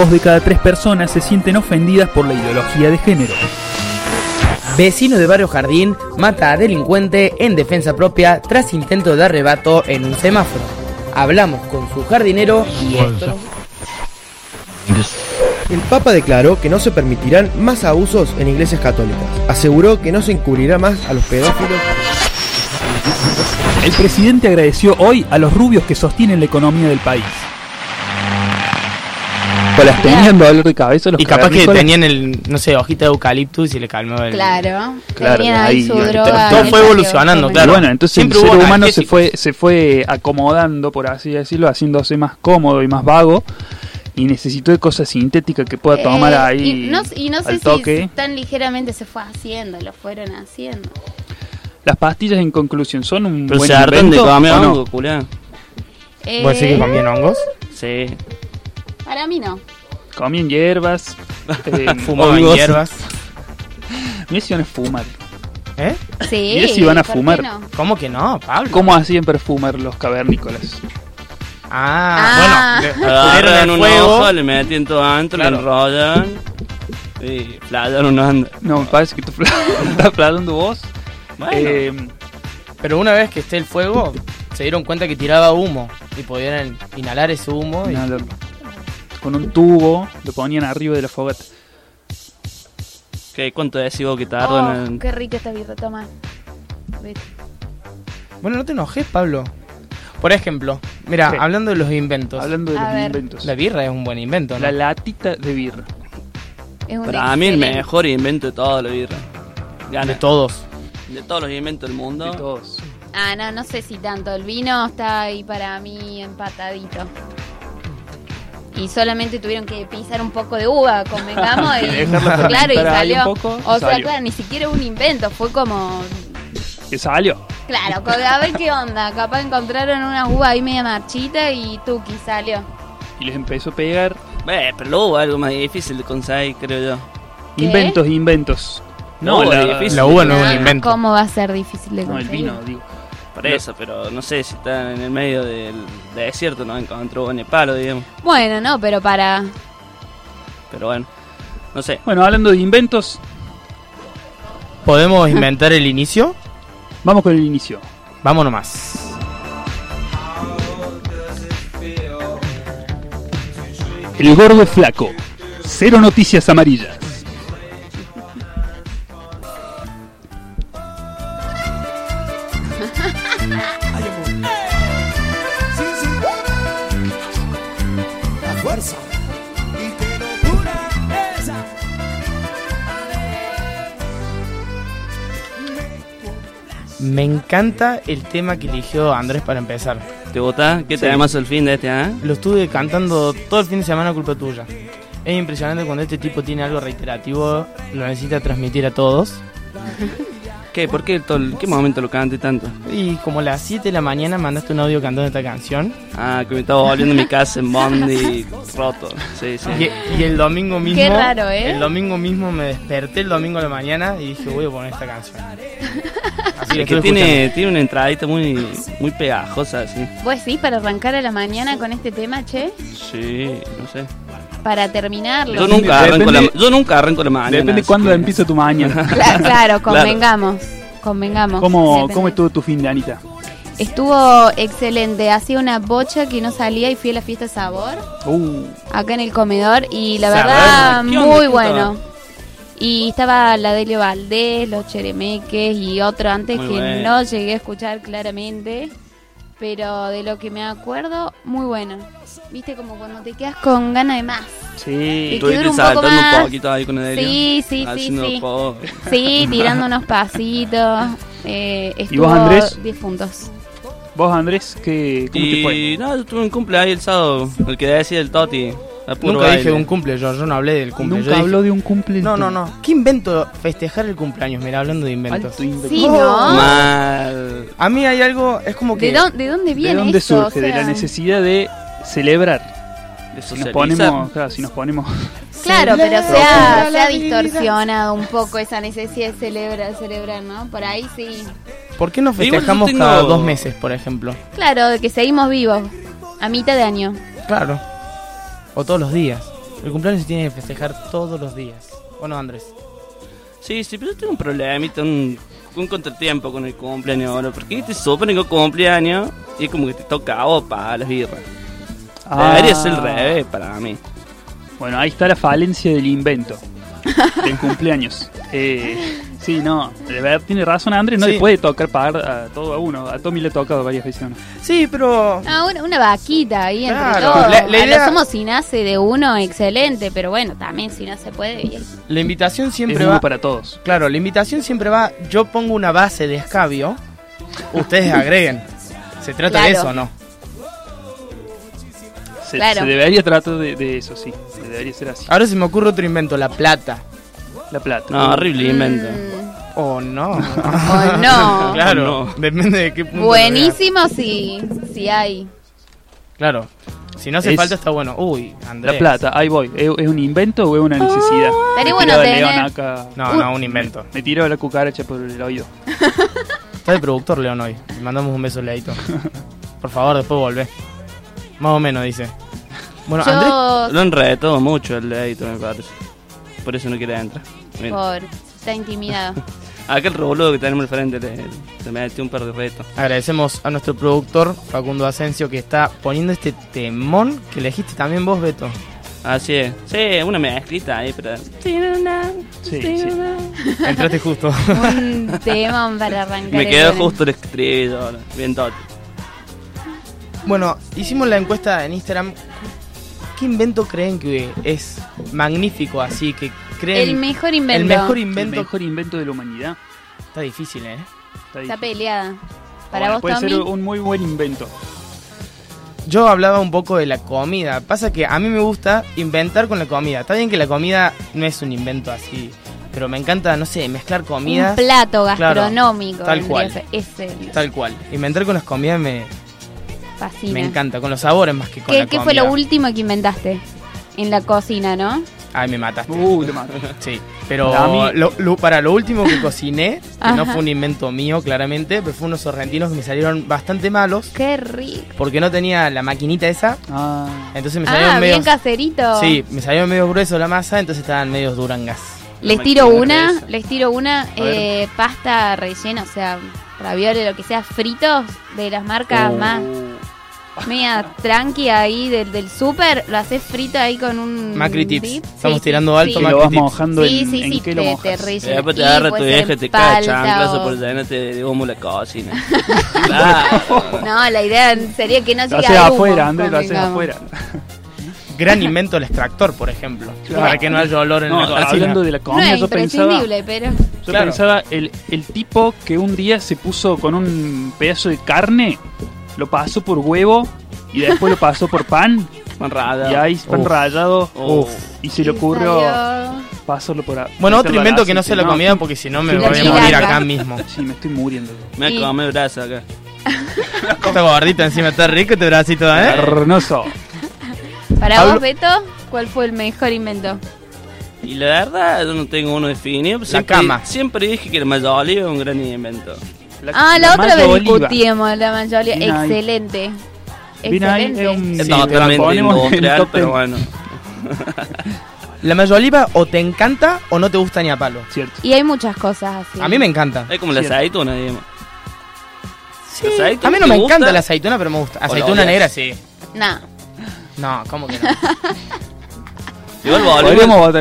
Dos de cada tres personas se sienten ofendidas por la ideología de género. Vecino de Barrio Jardín mata a delincuente en defensa propia tras intento de arrebato en un semáforo. Hablamos con su jardinero y esto... El Papa declaró que no se permitirán más abusos en iglesias católicas. Aseguró que no se encubrirá más a los pedófilos. El presidente agradeció hoy a los rubios que sostienen la economía del país. Pues las tenían dolor de cabeza los Y capaz que cavernícolas. tenían el, no sé, hojita de eucaliptus y le calmó el... Claro, Claro, tenían ahí su droga. todo fue evolucionando. Y claro. bueno, entonces Siempre el ser humano se fue, se fue acomodando, por así decirlo, haciéndose más cómodo y más vago. Y necesitó de cosas sintéticas que pueda tomar Eh, ahí Y no, y no sé al si tan ligeramente se fue haciendo, lo fueron haciendo. Las pastillas, en conclusión, son un Pero buen se hartan de invento, comer ¿o no? Eh, ¿Vos decís que comían hongos? Sí. Para mí no. Comían hierbas. eh, Fumaban Hongos. hierbas. mi decisión es fumar. ¿Eh? Sí. Mirá si van a ¿por qué fumar. no? ¿Cómo que no, Pablo? ¿Cómo hacían perfumar los cavernícolas? Ah, Ah. bueno, Agarran un fuego. ojo, le meten todo adentro, Claro. lo enrollan. Y flayan una anda. No, me parece que tú estás hablando vos. Bueno, Eh, Pero una vez que esté el fuego, se dieron cuenta que tiraba humo y podían inhalar ese humo. y- inhalarlo. Con un tubo lo ponían arriba de la fogata. ¿qué, ¿cuánto decís vos que tardan Oh, en...? qué rica esta birra, toma. Vete. Bueno, no te enojes, Pablo. Por ejemplo, mira, Sí. hablando de los inventos. Hablando de A los ver. inventos. La birra es un buen invento, ¿no? La latita de birra. Es un Para mí el mejor invento de todo la birra. Gana. De todos. De todos los inventos del mundo. De todos. Ah, no, no sé si tanto. El vino está ahí para mí empatadito. Y solamente tuvieron que pisar un poco de uva, convengamos. y, claro, y salió. un poco, o sea, salió. claro, ni siquiera un invento, fue como. Que salió. Claro, a ver qué onda. Capaz encontraron una uva ahí media marchita y tuki salió. Y les empezó a pegar. Eh, pero luego algo más difícil de conseguir, creo yo. ¿Qué? Inventos, inventos. No, la, la difícil. La uva no es un invento. ¿Cómo va a ser difícil de No, el conseguir? vino, digo. Por eso, pero no sé si está en el medio del desierto, no encontró ni palo, digamos. Bueno, no, pero para. Pero bueno, no sé. Bueno, hablando de inventos, ¿Podemos inventar el inicio? vamos con el inicio. Vamos nomás. El gordo flaco. Cero noticias amarillas. Encanta el tema que eligió Andrés para empezar. ¿Te votás? ¿Qué Sí. te además el fin de este, ah? Lo estuve cantando todo el fin de semana culpa tuya. Es impresionante cuando este tipo tiene algo reiterativo, lo necesita transmitir a todos. ¿Qué? ¿Por qué? todo el- ¿Qué momento lo cante tanto? Y como a las 7 de la mañana mandaste un audio cantando esta canción. Ah, que me estaba volviendo a mi casa en Bondi roto. Sí, sí. Y, y el domingo mismo. Qué raro, ¿eh? El domingo mismo me desperté el domingo de la mañana y dije, voy a poner esta canción. Es que tiene, tiene una entradita muy, muy pegajosa, así. ¿Vos sí para arrancar a la mañana con este tema, che? Sí, no sé. Para terminarlo. Yo nunca arranco la, yo nunca arranco la mañana. Depende así cuándo que- empieza tu mañana. Cla- claro, convengamos. Convengamos. ¿Cómo. ¿Cómo estuvo tu fin de Anita? Estuvo excelente. Hacía una bocha que no salía y fui a la fiesta Sabor Uh, acá en el comedor y la Sabor, verdad muy ¿Qué bueno. Y estaba la Delio Valdés, los Cheremeques y otro antes Muy que bueno. no llegué a escuchar claramente. Pero de lo que me acuerdo, muy bueno. Viste como cuando te quedas con ganas de más. sí. Y dure un poco saltando más. un poquito ahí con el Sí, sí, sí, haciendo sí. tirando unos pasitos. Eh, ¿Y vos, Andrés? 10 puntos. Vos, Andrés, ¿qué, ¿cómo te fue? Y no, yo tuve un cumple ahí el sábado, el que decía el Toti. Nunca baile. dije un cumple, yo, yo no hablé del cumple. Nunca yo dije- habló de un cumple. No, no, no. ¿Qué invento festejar el cumpleaños? Mira, hablando de inventos. Sí, ¿no? Mal. A mí hay algo, es como que... ¿De, dónde, ¿De dónde ¿De viene dónde surge? O De la necesidad de celebrar. De Si nos ponemos, claro, si nos ponemos Claro, pero se ha, se distorsionado un poco esa necesidad de celebrar, celebrar, ¿no? Por ahí sí. ¿Por qué no Igual yo festejamos tengo- cada dos meses, por ejemplo? Claro, de que seguimos vivos. A mitad de año. Claro. O todos los días. El cumpleaños se tiene que festejar todos los días. ¿O no, Andrés? Sí, sí, pero yo tengo un problemita, un, un contratiempo con el cumpleaños ahora. Porque te supone que cumpleaños y es como que te toca a vos para las birras. Ah. Debería ser el revés para mí. Bueno, ahí está la falencia del invento. del cumpleaños. Eh, sí, no, de verdad tiene razón Andrés, no Sí. le puede tocar pagar a todo a uno. A Tommy le ha tocado varias veces. ¿no? Sí, pero... Ah, una, una vaquita ahí entre Claro. todos. La- la idea- sumo si nace de uno, excelente, pero bueno, también si no se puede, bien. La invitación Es siempre uno va... para todos. Claro, la invitación siempre va... Yo pongo una base de escabio, ustedes agreguen. ¿Se trata de Claro. eso o no? Se, Claro. se debería tratar de, de eso, sí. Debería ser así. Ahora se me ocurre otro invento, la plata. La plata. No, horrible invento. Mm, ¿O no? o no. claro, No. depende de qué punto Buenísimo si, si hay. Claro. Si no hace Es- falta está bueno. Uy, Andrés. La plata, ahí voy. ¿Es, es un invento o es una necesidad? Estaría Me bueno acá. No, no, un invento. Me tiró la cucaracha por el oído. Está de productor León hoy. Le mandamos un beso, Leito. Por favor, después volvé. Más o menos, dice. Bueno, Andrés. Yo, Lo enredó mucho el edito, me parece. Por eso no quiere entrar. Mira. por está intimidado. Aquel roboludo que tenemos al frente le, le metió un par de retos. Agradecemos a nuestro productor Facundo Asensio que está poniendo este temón que elegiste también vos, Beto. Así es. Sí, una mezclita ahí, pero. Sí, sí. Entraste justo. Un tema para arrancar. Me el quedó lunes. justo el estribillo ahora. Bien todo. bueno, hicimos la encuesta en Instagram. ¿Qué invento creen que es magnífico así? Que creen El mejor invento. el mejor El invento. mejor invento de la humanidad. Está difícil, ¿eh? Está peleada. Para Bueno, vos, puede Tommy. ser un muy buen invento. Yo hablaba un poco de la comida. Pasa que a mí me gusta inventar con la comida. Está bien que la comida no es un invento así. Pero me encanta, no sé, mezclar comidas. Un plato Claro, gastronómico. tal cual. Ese Tal cual. Inventar con las comidas me, fascina. me encanta. Con los sabores más que con ¿Qué, la qué comida. fue lo último que inventaste? En la cocina, ¿no? Ay, me mataste. Uh, te mato. Sí, pero Para mí- lo- lo- para lo último que cociné, que no fue un invento mío claramente, pero fue unos sorrentinos que me salieron bastante malos Qué rico. porque no tenía la maquinita esa, Ah, entonces me salieron Ah, bien medio caserito. Sí, me salieron medio grueso la masa, entonces estaban medios durangas. Les tiro una, les tiro una eh, pasta rellena, o sea, ravioles, lo que sea, fritos de las marcas Uh, más media tranqui ahí del, del súper, lo haces frito ahí con un Macri tips. dip. Estamos Sí, tirando alto, sí. Macri lo vas tips. mojando Sí, en, sí, en sí, qué lo te, te mojas. rellena. Y después te agarra tu vieja y te cae chanclazo por llenarte de humo la cocina. claro. No, la idea sería que no Lo llegue haces a humo, afuera, Andrés, lo haces afuera. Gran invento el extractor, por ejemplo, Claro. para que no haya olor en No, la cocina. hablando de la No comida, es yo pensaba, pero... yo Claro. pensaba el, el tipo que un día se puso con un pedazo de carne, lo pasó por huevo y después lo pasó por pan Pan rallado. y ahí pan Uf. rallado Uf. y se le ocurrió pasarlo por a- Bueno, otro al invento que no sea la comida porque si no me voy a la morir acá mismo. Sí, me estoy muriendo. Me Y- ha comido brazo acá. Está gordita encima, está rico este bracito, ¿eh? Carnoso. Para vos, Beto, ¿cuál fue el mejor invento? Y la verdad, yo no tengo uno definido. Siempre, cama. Siempre dije que el mayoli es un gran invento. Ah, la, otra vez discutimos, la ahí. Excelente. Excelente. es un- Es Sí, industrial, pero bueno. La mayo oliva o te encanta o no te gusta ni a palo. Cierto. Y hay muchas cosas así. A mí me encanta. Es como la Cierto. aceituna, digamos. Sí, ¿La aceituna a mí no me gusta? encanta la aceituna, pero me gusta. Aceituna negra, sí. No. No, ¿cómo que no? Igual volvemos.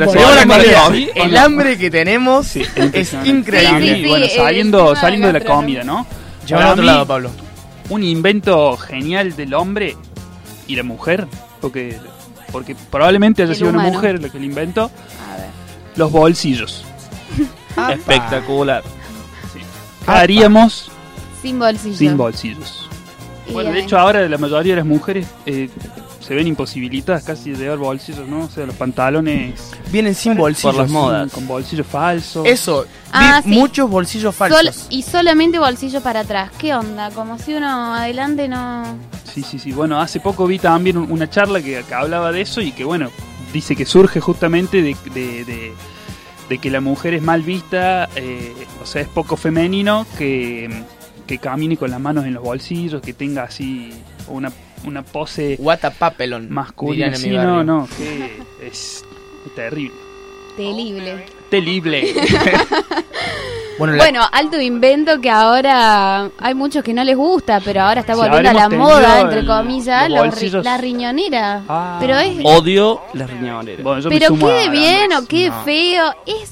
El hambre que tenemos Sí, es increíble. Sí, sí, Y bueno, saliendo, de saliendo de la comida, ¿no? Llévalo a otro lado, Pablo. Un invento genial del hombre y la mujer, porque, porque probablemente haya sido una mujer la que lo inventó, A ver. los bolsillos. Espectacular. ¿Qué haríamos Sin bolsillo. sin bolsillos? Bueno, de hecho ahora la mayoría de las mujeres eh, se ven imposibilitadas casi de llevar bolsillos, ¿no? O sea, los pantalones Vienen sin bolsillos. Por las modas. con bolsillos falsos. Eso, Ah, vi sí. muchos bolsillos Sol- falsos. y solamente bolsillo para atrás. ¿Qué onda? Como si uno adelante no. Sí, sí, sí. Bueno, hace poco vi también un- una charla que, que hablaba de eso y que, bueno, dice que surge justamente de, de- de- de que la mujer es mal vista, eh, o sea, es poco femenino que, que camine con las manos en los bolsillos, que tenga así una una pose What a papelón. masculina. Sí, mi no, no, que es terrible. Terrible. Terrible. Bueno, la- Bueno, alto invento que ahora hay muchos que no les gusta, pero ahora está Sí, volviendo a la moda, entre comillas, los los ri- bolsillos. la riñonera. Ah. Pero es Odio las riñoneras. Bueno, yo me pero a bien o No. feo, es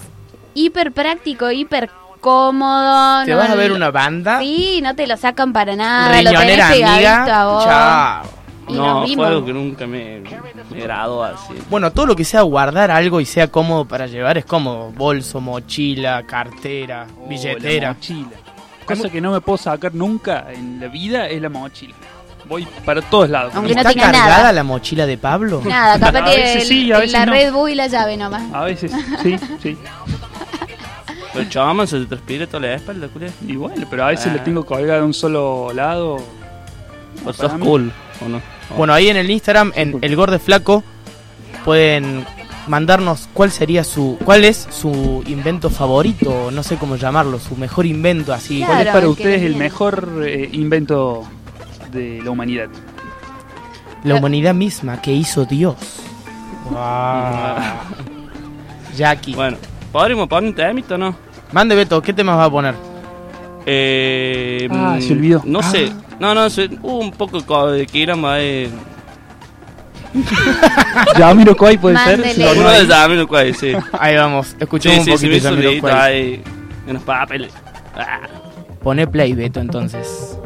hiper práctico, hiper cómodo. ¿Te no- vas a ver una banda? Sí, no te lo sacan para nada, lo tenés Riñonera pegadito amiga. a vos. Chao. Y no, fue algo que nunca me, me agradó así. Bueno, todo lo que sea guardar algo y sea cómodo para llevar es cómodo. Bolso, mochila, cartera, Oh, billetera. la mochila. Cosa que no me puedo sacar nunca en la vida es la mochila. Voy para todos lados. Aunque no ¿Está tenga cargada nada. la mochila de Pablo? Nada, capaz A que el- sí, a veces la no. Red Bull y la llave nomás. A veces, sí, sí. Pero chaval, se te transpira toda la espalda, culé. Y bueno, pero a veces Ah. le tengo colgada de un solo lado. O sos Para mí- cool, ¿o no? Bueno, ahí en el Instagram, en El Gorde Flaco, pueden mandarnos cuál sería su cuál es su invento favorito, no sé cómo llamarlo, su mejor invento así. Claro. ¿Cuál es para el que ustedes el viene. mejor eh, invento de la humanidad? La humanidad misma que hizo Dios. Jackie. Bueno, ¿podríamos poner un temito o no? Mande Beto, ¿qué temas va a poner? Eh, Ah, mm, se olvidó. No Ah. sé. No, no, se, hubo un poco co- de quilombo ahí. Ya miro cuál puede ser. Uno de ahí. Jamiroquai, sí. Ahí vamos, escuchemos sí, un sí, poquito de un videito Jamiroquai. ahí en los papeles. Ah. Pone play Beto entonces.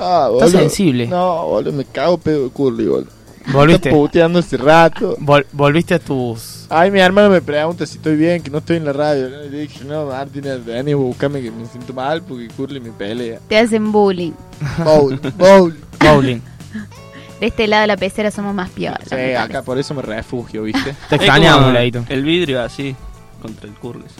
Ah, Está boludo. sensible. No, boludo, me cago pedo de curly, boludo. Volviste. Está puteando hace rato. Vol- volviste a tus. Ay, mi hermano me pregunta si estoy bien, que no estoy en la radio. Y le dije, no, Martín, vení a buscarme que me siento mal porque Curly me pelea. Te hacen bullying. Bowl, bowl. Bowling. De este lado de la pecera somos más piolas. Sí, acá por eso me refugio, ¿viste? Te extrañamos. El vidrio así, contra el curlis.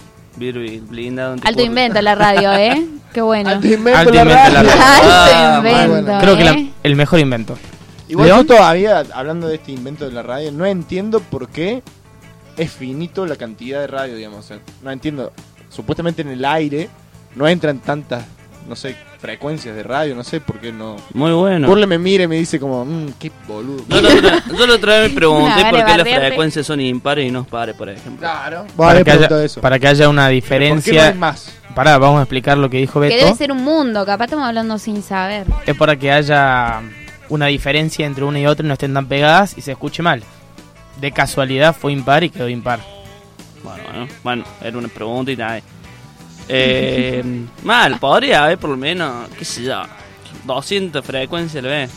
Alto invento la radio, ¿eh? Qué bueno. Alto invento Alto la invento la radio. Alto Ah, invento. bueno. Creo que la- ¿eh? el mejor invento. Igual León. yo todavía, hablando de este invento de la radio, no entiendo por qué es finito la cantidad de radio, digamos. o sea, no entiendo. Supuestamente en el aire no entran tantas, no sé, frecuencias de radio, no sé por qué no. Muy bueno. Curly me mira y me dice como, mmm, qué boludo. Yo la otra, yo la otra vez me pregunté por qué las frecuencias son impares y no pares, por ejemplo. Claro. Para que, haya, eso. para que haya una ¿Por qué no diferencia. hay más? Pará, vamos a explicar lo que dijo Que Beto. debe ser un mundo, capaz estamos hablando sin saber. Es para que haya una diferencia entre una y otra y no estén tan pegadas y se escuche mal. De casualidad fue impar y quedó impar. Bueno, bueno, bueno, era una pregunta y nada. Eh, mal, podría haber por lo menos, qué sé yo, 200 frecuencias le ve.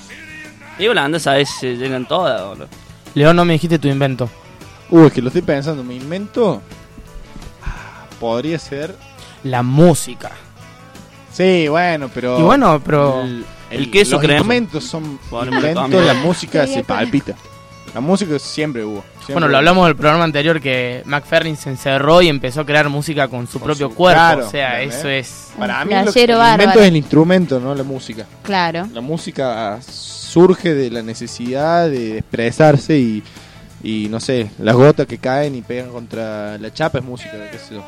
Y Holanda, ¿sabes? Se llegan todas, boludo. León, no me dijiste tu invento. Uy, es que lo estoy pensando. Mi invento podría ser. La música. Sí, bueno, pero. Y bueno, pero. El, el queso los crema. instrumentos son Probablemente inventos, la música se palpita. La música siempre hubo. siempre Bueno, lo hablamos del programa anterior que McFerrin se encerró y empezó a crear música con su Con propio su- cuerpo. claro, o sea, eso es. Para mí, lo- el invento es el instrumento, no la música. Claro. La música surge de la necesidad de expresarse y, y no sé, las gotas que caen y pegan contra la chapa es música, qué sé yo.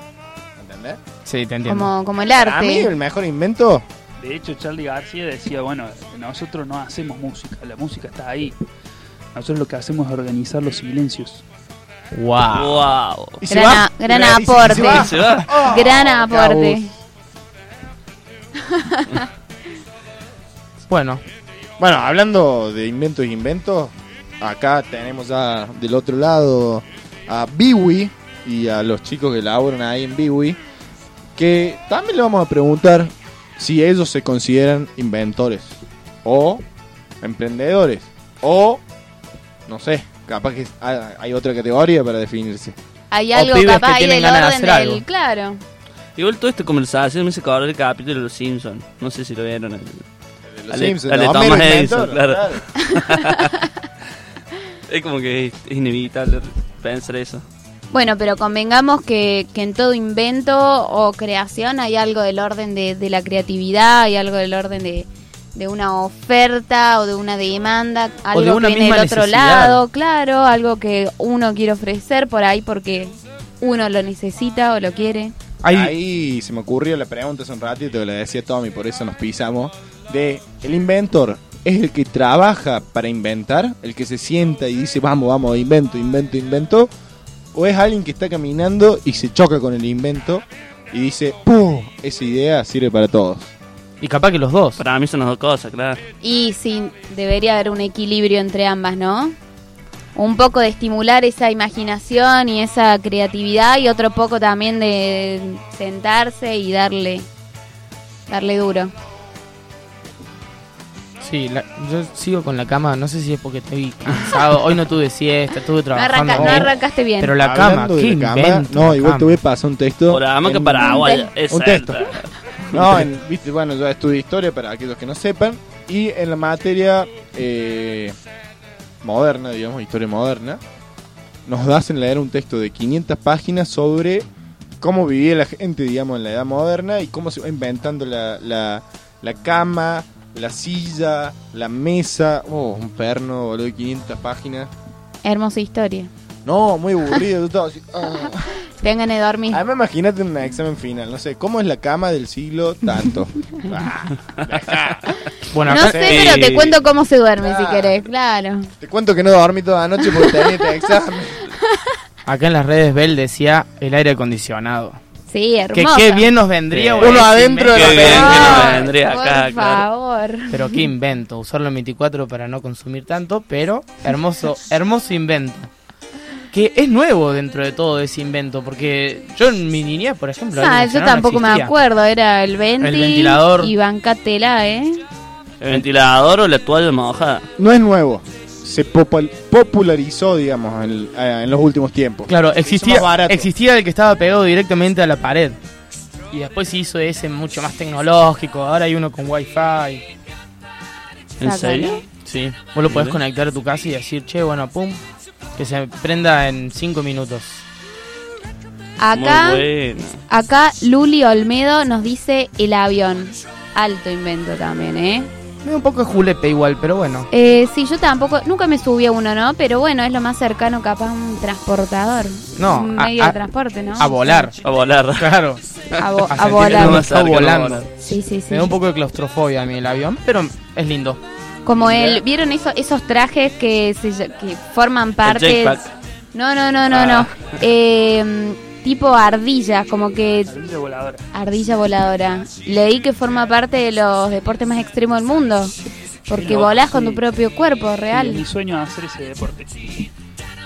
¿Entendés? Sí, te entiendo. Como, como el Para mí, arte. el mejor invento. De hecho, Charlie García decía, bueno, nosotros no hacemos música, la música está ahí. Nosotros lo que hacemos es organizar los silencios. Wow. Wow. Y se Gran, a- gran y se- y se aporte. va. Oh, Gran aporte. Bueno, Bueno, hablando de inventos y inventos, acá tenemos ya del otro lado a Biwi y a los chicos que laboran ahí en Biwi, que también le vamos a preguntar si ellos se consideran inventores o emprendedores o no sé, capaz que hay- hay otra categoría para definirse. Hay algo capaz que ahí del ganas de orden hacer del. algo. Claro. Igual toda esta conversación me hizo acordar el capítulo de Los Simpsons. No sé si lo vieron. el- De los Ale- Simpsons, ale no, Thomas Edison, inventor, claro. Es como que es, es inevitable pensar eso. Bueno, pero convengamos que, que en todo invento o creación hay algo del orden de, de la creatividad, hay algo del orden de, de una oferta o de una demanda, algo de una que viene del otro necesidad. lado, claro, algo que uno quiere ofrecer por ahí porque uno lo necesita o lo quiere. Ahí se me ocurrió la pregunta hace un ratito, que le decía Tommy, por eso nos pisamos, de el inventor es el que trabaja para inventar, el que se sienta y dice, vamos, vamos, invento, invento, invento, o es alguien que está caminando y se choca con el invento y dice, ¡pum! Esa idea sirve para todos. Y capaz que los dos. Para mí son las dos cosas, claro. Y sí, debería haber un equilibrio entre ambas, ¿no? Un poco de estimular esa imaginación y esa creatividad y otro poco también de sentarse y darle darle duro. Sí, la- yo sigo con la cama, no sé si es porque estoy cansado. Hoy no tuve siesta, estuve No, trabajando. arranca- no arrancaste bien. Pero la cama, de qué la cama, invento. no, la igual te cama. voy a pasar un texto. Por la Paraguay. Un es un texto. No, en- viste, bueno, yo estudio historia para aquellos que no sepan. Y en la materia eh, moderna, digamos, historia moderna, nos hacen leer un texto de 500 páginas sobre cómo vivía la gente, digamos, en la edad moderna y cómo se va inventando la, la, la cama, la silla, la mesa. Oh, un perno, boludo, de 500 páginas. Hermosa historia. No, muy aburrido. estaba así, ah. Tengan de dormir. Además, imagínate un examen final. No sé, ¿cómo es la cama del siglo tanto? Ah, Bueno, no sé, pero te cuento cómo se duerme si ah. querés, claro. te cuento que no dormí toda la noche porque tenía este examen. acá en las redes Bell decía el aire acondicionado. Sí, Que hermoso. qué bien nos vendría Sí. Uno adentro de Qué la bien, que nos vendría por acá, claro. favor. Pero qué invento, usarlo en 24 para no consumir tanto, pero hermoso, hermoso invento. Que es nuevo dentro de todo ese invento, porque yo en mi niñez, por ejemplo, Ah, yo acondicionado no tampoco me acuerdo, era el venti El ventilador. y bancatela, ¿eh? ¿El ventilador o la toalla mojada? No es nuevo. Se popul- popularizó, digamos, en, eh, en los últimos tiempos. Claro, existía, existía el que estaba pegado directamente a la pared. Y después se hizo ese mucho más tecnológico, ahora hay uno con wifi. ¿En serio? Sí, vos lo podés conectar a tu casa y decir, che, bueno, pum, que se prenda en 5 minutos. Acá, acá Luli Olmedo nos dice el avión. Alto invento también, ¿eh? Me da un poco de julepe igual, pero bueno. Eh, sí, yo tampoco, nunca me subí a uno, ¿no? Pero bueno, es lo más cercano capaz a un transportador. No, un a- medio a- de transporte, ¿no? A volar. A volar. Claro. A, vo- A a volar. no volando. volar. Sí, sí, sí. Me da un poco de claustrofobia a mí el avión, pero es lindo. Como el, ¿vieron eso- esos trajes que, se, que forman parte? jetpack. No, no, no, no, Ah. no. Eh, tipo ardilla, como que Ardilla voladora. ardilla voladora. Leí que forma parte de los deportes más extremos del mundo. Porque volás con sí. tu propio cuerpo, Sí, real. mi sueño es hacer ese deporte.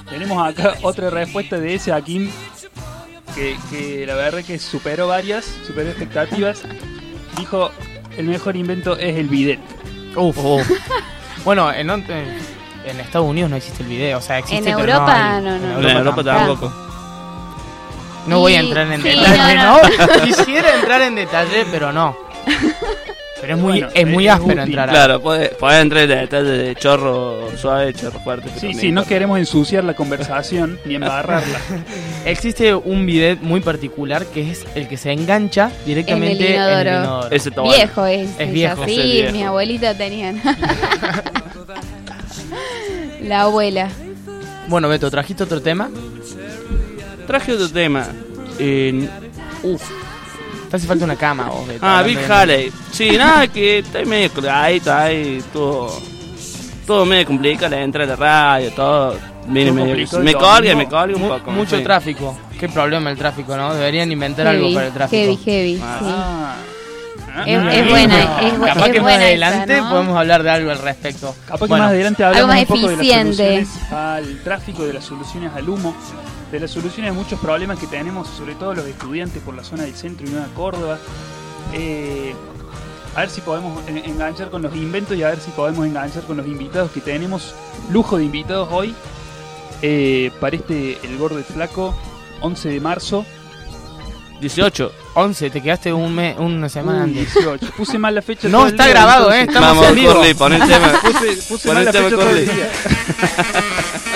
Tenemos acá otra respuesta de ese Akim que, que la verdad que superó varias, superó expectativas. Dijo, el mejor invento es el bidet. Uf. bueno, en, en, en Estados Unidos no existe el video, o sea, existe En pero Europa, no, hay. no, no. En Europa tampoco. No voy a entrar en sí, detalle, no, ¿no? Quisiera entrar en detalle, pero no. Pero es muy, Bueno, es muy es áspero útil, entrar a- Claro, puedes puede entrar en detalle de chorro suave, chorro fuerte. pero Sí, no sí, no queremos ensuciar la conversación ni embarrarla. Existe un bidet muy particular que es el que se engancha directamente En el inodoro. Ese. Viejo es. Es viejo, Sí, ese es viejo. mi abuelita tenían. La abuela. Bueno, Beto, ¿trajiste otro tema? Traje otro tema. Eh, uf. Te hace falta una cama, vos, Beto. Ah, de- Halley. Sí, nada, que está medio colgadito ahí, todo, todo medio complicado, la entrada de radio, todo. Viene medio, me colga, me colga un Mu- poco. mucho sí. tráfico. Qué problema el tráfico, ¿no? Deberían inventar algo para el tráfico. heavy, heavy. Ah. sí. Ah. Es- es buena, es Capaz que más esa, adelante ¿no? podemos hablar de algo al respecto. Capaz que Bueno, más adelante hablamos más un poco de las soluciones al tráfico, de las soluciones al humo, de las soluciones a muchos problemas que tenemos, sobre todo los estudiantes por la zona del centro y Nueva Córdoba. Eh, a ver si podemos en- enganchar con los inventos y a ver si podemos enganchar con los invitados que tenemos. Lujo de invitados hoy eh, para este El Gordo y Flaco, 11 de marzo. 18. 11, te quedaste un mes, una semana Uy, antes. 18. Puse mal la fecha. No, está día, grabado, ¿eh? Estamos Vamos, en vivo. Curly, pon el tema. Puse, puse Pon mal el la tema, fecha todo el Curly. día.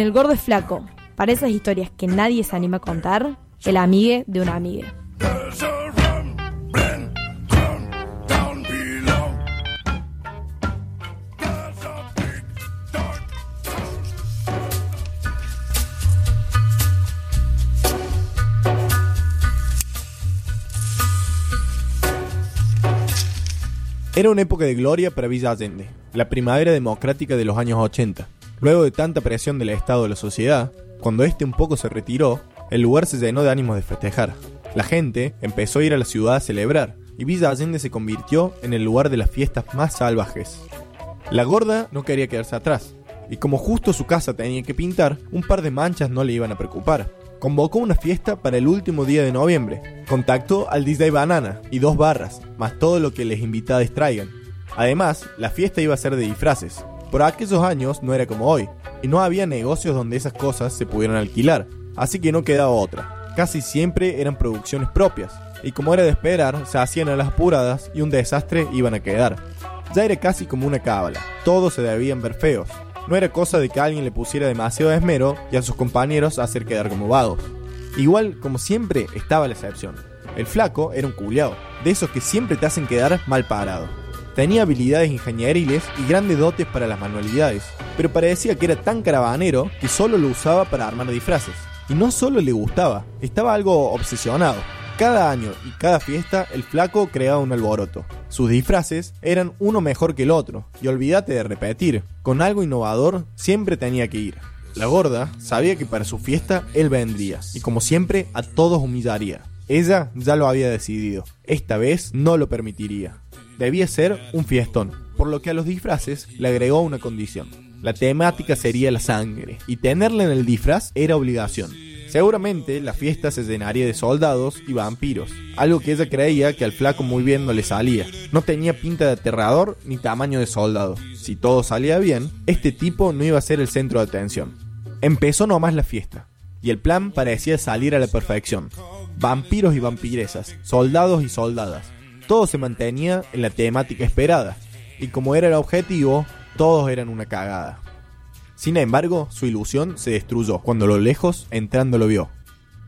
En El Gordo es Flaco, para esas historias que nadie se anima a contar, el amigue de una amiga. Era una época de gloria para Villa Allende, la primavera democrática de los años 80. Luego de tanta presión del Estado de la sociedad, cuando este un poco se retiró, el lugar se llenó de ánimos de festejar. La gente empezó a ir a la ciudad a celebrar, y Villa Allende se convirtió en el lugar de las fiestas más salvajes. La gorda no quería quedarse atrás, y como justo su casa tenía que pintar, un par de manchas no le iban a preocupar. Convocó una fiesta para el último día de noviembre. Contactó al DJ Banana y dos barras, más todo lo que les invitados traigan. Además, la fiesta iba a ser de disfraces. Por aquellos años no era como hoy, y no había negocios donde esas cosas se pudieran alquilar, así que no quedaba otra. Casi siempre eran producciones propias, y como era de esperar, se hacían a las apuradas y un desastre iban a quedar. Ya era casi como una cábala, todos se debían ver feos. No era cosa de que alguien le pusiera demasiado esmero y a sus compañeros hacer quedar como vagos. Igual, como siempre, estaba la excepción. El flaco era un culiao, de esos que siempre te hacen quedar mal parado. Tenía habilidades ingenieriles y grandes dotes para las manualidades, pero parecía que era tan caravanero que solo lo usaba para armar disfraces. Y no solo le gustaba, estaba algo obsesionado. Cada año y cada fiesta el flaco creaba un alboroto. Sus disfraces eran uno mejor que el otro, y olvídate de repetir, con algo innovador siempre tenía que ir. La gorda sabía que para su fiesta él vendría, y como siempre a todos humillaría. Ella ya lo había decidido, esta vez no lo permitiría. Debía ser un fiestón, por lo que a los disfraces le agregó una condición. La temática sería la sangre, y tenerla en el disfraz era obligación. Seguramente la fiesta se llenaría de soldados y vampiros, algo que ella creía que al flaco muy bien no le salía. No tenía pinta de aterrador ni tamaño de soldado. Si todo salía bien, este tipo no iba a ser el centro de atención. Empezó nomás la fiesta, y el plan parecía salir a la perfección. Vampiros y vampiresas, soldados y soldadas. Todo se mantenía en la temática esperada, y como era el objetivo, todos eran una cagada. Sin embargo, su ilusión se destruyó cuando lo lejos entrando lo vio.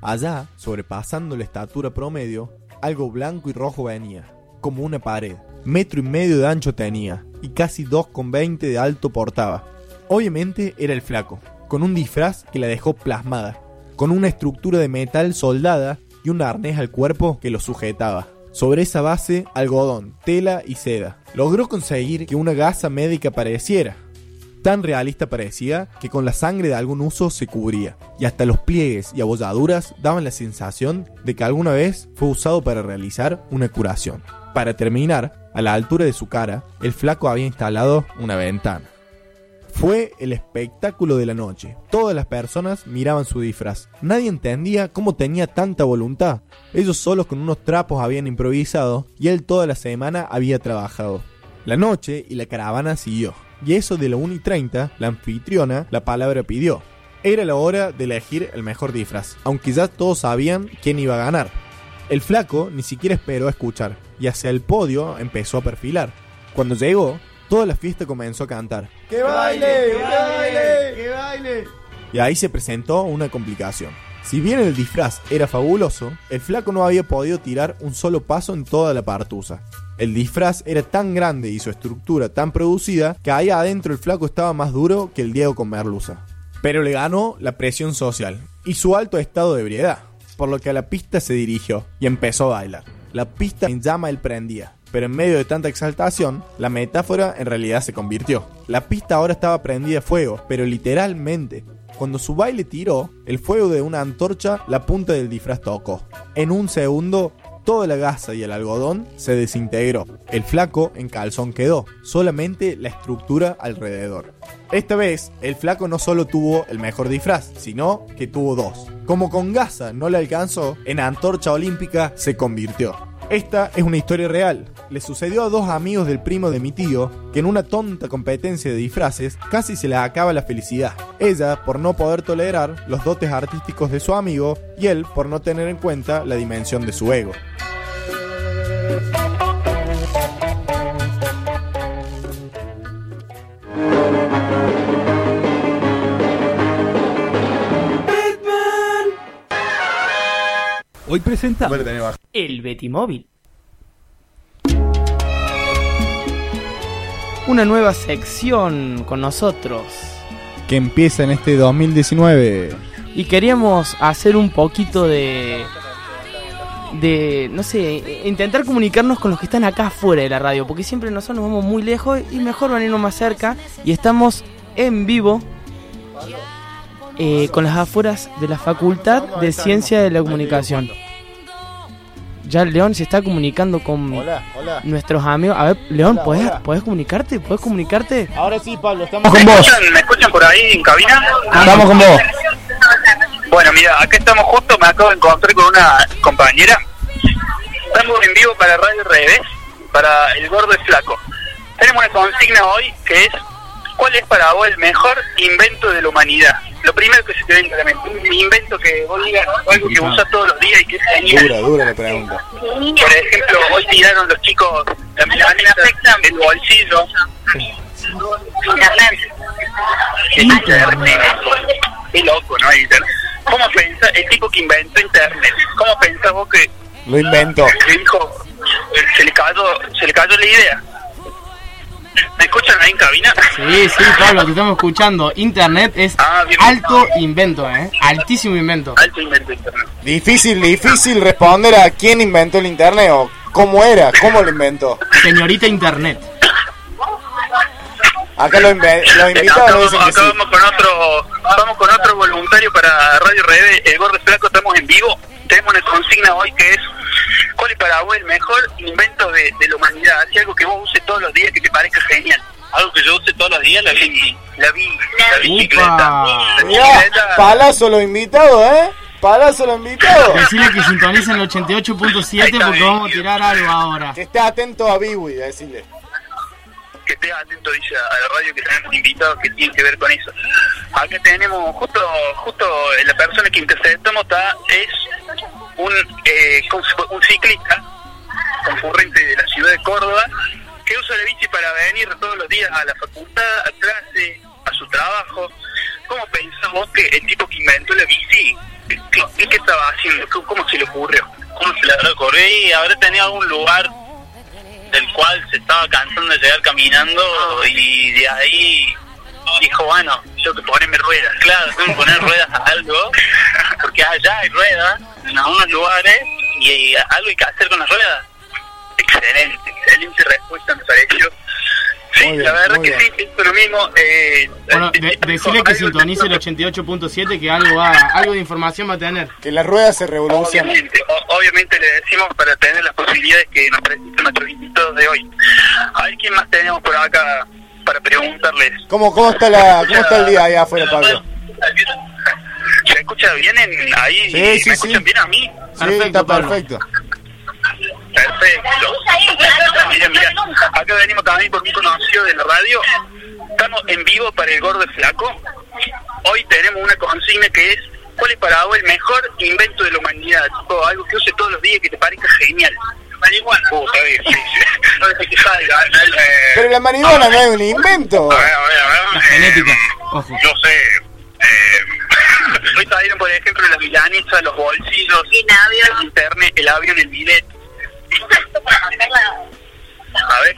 Allá, sobrepasando la estatura promedio, algo blanco y rojo venía, como una pared. Metro y medio de ancho tenía, y casi 2,20 de alto portaba. Obviamente era el flaco, con un disfraz que la dejó plasmada, con una estructura de metal soldada y un arnés al cuerpo que lo sujetaba. Sobre esa base, algodón, tela y seda. Logró conseguir que una gasa médica pareciera, Tan realista parecía que con la sangre de algún uso se cubría, y hasta los pliegues y abolladuras daban la sensación de que alguna vez fue usado para realizar una curación. Para terminar, a la altura de su cara, el flaco había instalado una ventana. Fue el espectáculo de la noche. Todas las personas miraban su disfraz. Nadie entendía cómo tenía tanta voluntad. Ellos solos con unos trapos habían improvisado y él toda la semana había trabajado. La noche y la caravana siguió y eso de la 1 y 30, la anfitriona, la palabra pidió. Era la hora de elegir el mejor disfraz, aunque ya todos sabían quién iba a ganar. El flaco ni siquiera esperó a escuchar, y hacia el podio empezó a perfilar. Cuando llegó, toda la fiesta comenzó a cantar. ¡Que baile! ¡Que baile! ¡Que baile! Y ahí se presentó una complicación. Si bien el disfraz era fabuloso, el flaco no había podido tirar un solo paso en toda la partusa. El disfraz era tan grande y su estructura tan producida que ahí adentro el flaco estaba más duro que el Diego con merluza. Pero le ganó la presión social y su alto estado de ebriedad, por lo que a la pista se dirigió y empezó a bailar. La pista en llama él prendía, pero en medio de tanta exaltación, la metáfora en realidad se convirtió. La pista ahora estaba prendida a fuego, pero literalmente. Cuando su baile tiró, el fuego de una antorcha la punta del disfraz tocó. En un segundo, toda la gasa y el algodón se desintegró. El flaco en calzón quedó, solamente la estructura alrededor. Esta vez, el flaco no solo tuvo el mejor disfraz, sino que tuvo dos. Como con gasa no le alcanzó, en antorcha olímpica se convirtió. Esta es una historia real. Le sucedió a dos amigos del primo de mi tío que en una tonta competencia de disfraces casi se les acaba la felicidad. Ella por no poder tolerar los dotes artísticos de su amigo y él por no tener en cuenta la dimensión de su ego. Hoy bajo. El Betimóvil. Una nueva sección con nosotros. Que empieza en este 2019. Y queríamos hacer un poquito de. de. no sé, intentar comunicarnos con los que están acá afuera de la radio. Porque siempre nosotros nos vamos muy lejos y mejor venirnos más cerca. Y estamos en vivo. Eh, con las afueras de la Facultad de Ciencia de la Comunicación. Ya León se está comunicando con Hola, hola. nuestros amigos. A ver, León, Hola, ¿podés, hola. ¿podés comunicarte? ¿Podés comunicarte? Ahora sí, Pablo, estamos con vos. ¿Me escuchan por ahí en cabina? Estamos con vos. Bueno, mira, acá estamos justo, me acabo de encontrar con una compañera. Estamos en vivo para Radio Revés, para El Gordo y Flaco. Tenemos una consigna hoy que es, ¿cuál es para vos el mejor invento de la humanidad? Lo primero que se te venga a la mente, un invento que vos digas, algo que usas todos los días y que es genial. Dura, dura la pregunta. Por ejemplo, hoy tiraron los chicos la milanesa del bolsillo. Internet. Qué loco, ¿no? Internet. ¿Cómo pensás, el tipo que inventó Internet, cómo pensás vos que, Lo invento. que dijo, eh, se le cayó, se le cayó la idea? ¿Me escuchan ahí en cabina? Sí, sí, Pablo, te estamos escuchando. Internet es Ah, bien. alto invento, ¿eh? Altísimo invento. Alto invento Internet. Difícil, difícil responder a quién inventó el internet o cómo era, cómo lo inventó. Señorita Internet. Acá lo, inve- los Acá acá sí. vamos con otro, vamos con otro voluntario para Radio Rebe, el Gordo Flaco, estamos en vivo. Tenemos una consigna hoy que es ¿cuál es para vos el mejor invento de, de la humanidad? Así algo que vos uses todos los días que te parezca genial. Algo que yo use todos los días, la bici, la, bi- la bicicleta. Upa. La bicicleta. palazo los invitados, ¿eh? Palazo los invitados. Decirle que sintonicen el 88.7 porque vamos a tirar algo ahora. Que esté atento a Biwi, a decirle. que estés atento dice a la radio que tenemos invitados que tienen que ver con eso. Acá tenemos justo justo eh, la persona que interceptamos está es un eh, un ciclista concurrente de la ciudad de Córdoba que usa la bici para venir todos los días a la facultad, a clase, a su trabajo. ¿Cómo pensás vos que el tipo que inventó la bici, qué, qué- estaba haciendo? ¿Cómo, se le ocurrió? ¿Cómo se le habrá ocurrido? Y habrá tenido algún lugar del cual se estaba cansando de llegar caminando y de ahí dijo, bueno, Tengo que ponerme ruedas. claro, tengo que poner ruedas a algo, porque allá hay ruedas en algunos lugares y algo hay que hacer con las ruedas. Excelente, excelente respuesta me pareció. Sí, bien, la verdad que bien. sí, es lo mismo. Eh, Bueno, el- de- el- decirle que sintonice el 88.7 que algo va, algo de información va a tener. Que las ruedas se revolucionan. Obviamente, o- obviamente le decimos para tener las posibilidades que nos presentan nuestros invitados de hoy. A ver quién más tenemos por acá para preguntarles. ¿Cómo, cómo, está la, ¿Cómo está el día ahí afuera, Pablo? ¿Se escucha bien en, ahí? Sí, ¿Me sí, escuchan sí. bien a mí? Sí, Perfecto, está perfecto. Perfecto. Mira, mira, acá venimos también por un conocido de la radio. Estamos en vivo para el gordo y flaco. Hoy tenemos una consigna que es ¿cuál es para vos el mejor invento de la humanidad? Tipo, algo que use todos los días que te parezca genial. Marihuana. Uh, sí, sí. No que salga. Eh, Pero la marihuana no es un invento. a ver, a ver, a ver. La Eh, genética. Ojo. No sé. Eh, hoy salieron, por ejemplo, las milanesas, los bolsillos, el internet, el avión, el bilet. A ver.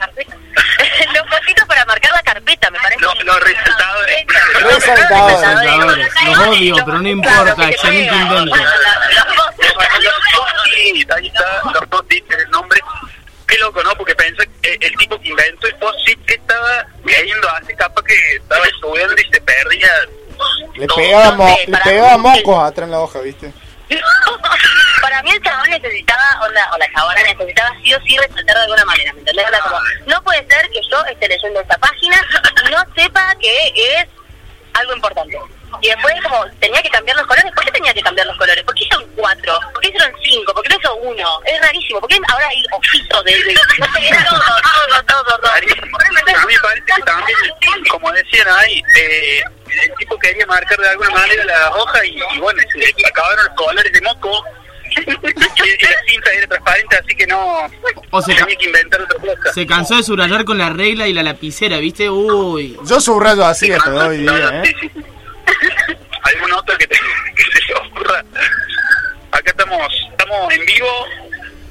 Los cositos para marcar la carpeta, me parece. Los, los resaltadores. Resaltadores. Resaltadores. Los odio, pero no importa, excelente invento. Sí, ahí está, los dos dicen el nombre. Qué loco, ¿no? Porque pensé que el tipo que inventó el post-it que estaba viendo hace capa que estaba estudiando y se perdía. Le pegaba, mo- le pegaba mocos atrás en la hoja, ¿viste? Para mí el chabón necesitaba, o la, o la chabona necesitaba sí o sí resaltar de alguna manera, ¿me entendés? Como, no puede ser que yo esté leyendo esta página y no sepa que es algo importante. Y después como, tenía que cambiar los colores, ¿por qué tenía que cambiar los colores? ¿Por qué hicieron cuatro? ¿Por qué hicieron cinco? ¿Por qué no hizo uno? Es rarísimo, ¿por qué ahora hay ojitos de, de no sé, era todo, todo, todo, todo. Rarísimo. A mí me parece que también, como decían ahí, eh, el tipo quería marcar de alguna manera la hoja y, bueno, se acabaron los colores de moco. Y, la cinta era transparente, así que no O se, tenía que inventar otra cosa. se cansó de subrayar con la regla y la lapicera, ¿viste? Uy. Yo subrayo así hasta hoy día, ¿eh? ¿Algún otro que, te, que se te ocurra? Acá estamos, estamos en vivo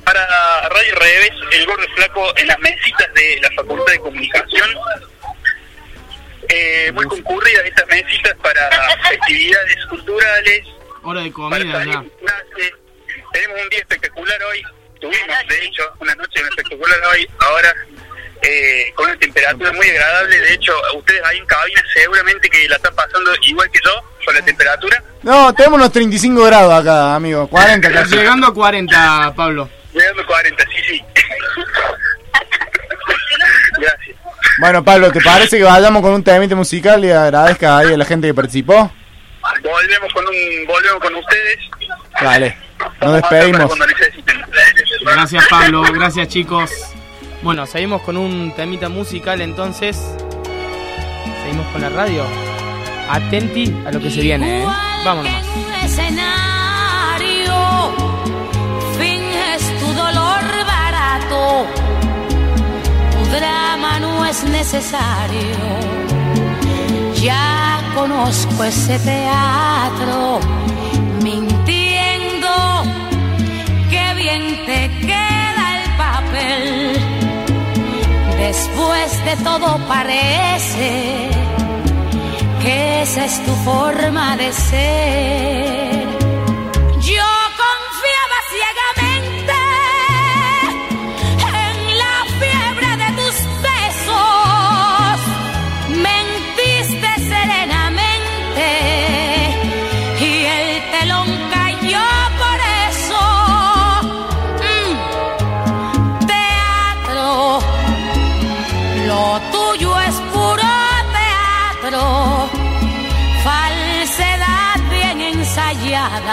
para Radio Revés, El Gordo Flaco, en las mesitas de la Facultad de Comunicación. Eh, muy concurridas estas mesitas para actividades culturales, Hora de comida ya. Tenemos un día espectacular hoy, tuvimos de hecho una noche espectacular hoy, ahora eh, con una temperatura muy agradable, de hecho ustedes ahí en cabina seguramente que la están pasando igual que yo con la temperatura. No, tenemos unos 35 grados acá, amigo. 40 casi. Llegando a 40, Pablo. Llegando a 40, sí, sí. Gracias. Bueno, Pablo, ¿te parece que vayamos con un temite musical y agradezca ahí a la gente que participó? Volvemos con un, volvemos con ustedes. Dale, nos despedimos. cuando necesiten. Gracias, Pablo. Gracias, chicos. Bueno, seguimos con un temita musical entonces. Seguimos con la radio. Atenti a lo que se viene, ¿eh? Vámonos. escenario finges tu dolor barato tu drama no es necesario ya conozco ese teatro mintiendo que bien te queda después de todo parece que esa es tu forma de ser.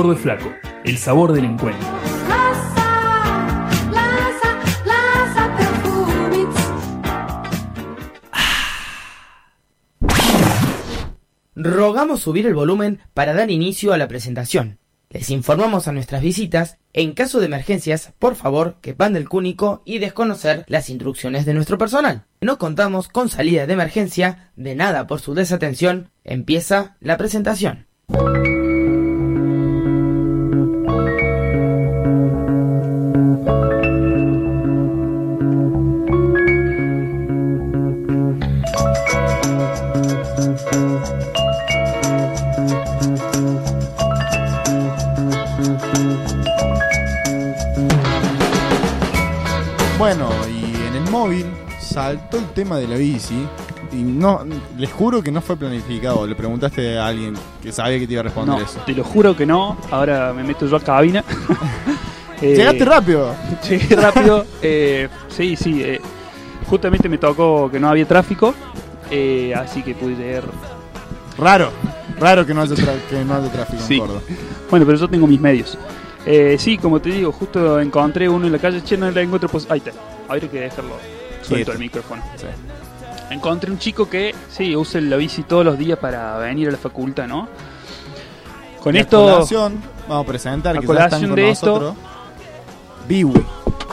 gordo es flaco, el sabor del encuentro. Rogamos subir el volumen para dar inicio a la presentación. Les informamos a nuestras visitas, en caso de emergencias, por favor, que van del cúnico y desconocer las instrucciones de nuestro personal. No contamos con salida de emergencia, de nada por su desatención, empieza la presentación. Móvil saltó el tema de la bici. Y no, les juro que no fue planificado. Le preguntaste a alguien que sabía que te iba a responder No, eso. te lo juro que no. Ahora me meto yo a cabina. Eh, Llegaste rápido. Llegué rápido. eh, sí, sí. eh, Justamente me tocó que no había tráfico, eh, así que pude llegar. Raro, raro que no haya, que no haya tráfico Sí. en Córdoba. Bueno, pero yo tengo mis medios. Eh, sí, como te digo, justo encontré uno en la calle, che, no le encuentro pos- Ahí está, habría que dejarlo suelto Quieto. el micrófono. Encontré un chico que, sí, usa la bici todos los días para venir a la facultad, ¿no? Con Y a esto... colación, vamos a presentar que ya están colación con de esto- nosotros Biwi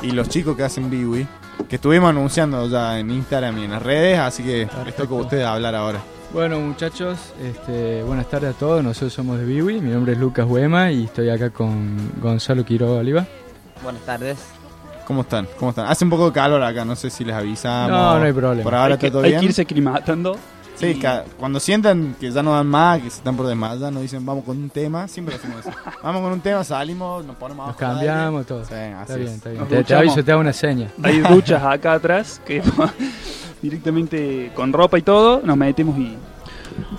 y los chicos que hacen Biwi, que estuvimos anunciando ya en Instagram y en las redes, así que les toca a ustedes hablar ahora. Bueno muchachos, este, buenas tardes a todos, nosotros somos de Biwi, mi nombre es Lucas Huema y estoy acá con Gonzalo Quiroga Oliva. Buenas tardes. ¿Cómo están? ¿Cómo están? Hace un poco de calor acá, no sé si les avisamos. No, no hay problema. Por ahora hay que, está todo hay bien. que irse aclimatando. Sí, ca- cuando sientan que ya no dan más, que se están por desmayar, nos dicen vamos con un tema, siempre hacemos eso. Vamos con un tema, salimos, nos ponemos Nos cambiamos todo. Sí, Está así bien, es. está bien. Nos Te, te aviso, te hago una seña. Hay duchas acá atrás que directamente con ropa y todo nos metemos y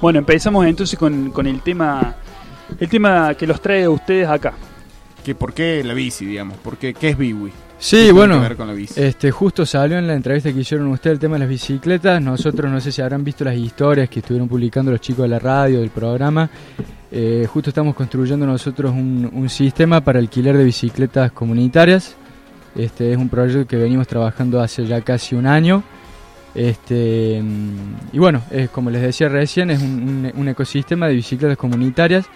bueno empezamos entonces con, con el tema el tema que los trae a ustedes acá. Que ¿Por qué la bici, digamos? ¿Por qué, ¿Qué es Biwi? ¿Qué Sí, bueno, que ver con la bici? este, justo salió en la entrevista que hicieron ustedes el tema de las bicicletas. Nosotros no sé si habrán visto las historias que estuvieron publicando los chicos de la radio, del programa. Eh, justo estamos construyendo nosotros un, un sistema para alquiler de bicicletas comunitarias. Este es un proyecto que venimos trabajando hace ya casi un año. Este, mm, y bueno, es, como les decía recién, es un, un- un ecosistema de bicicletas comunitarias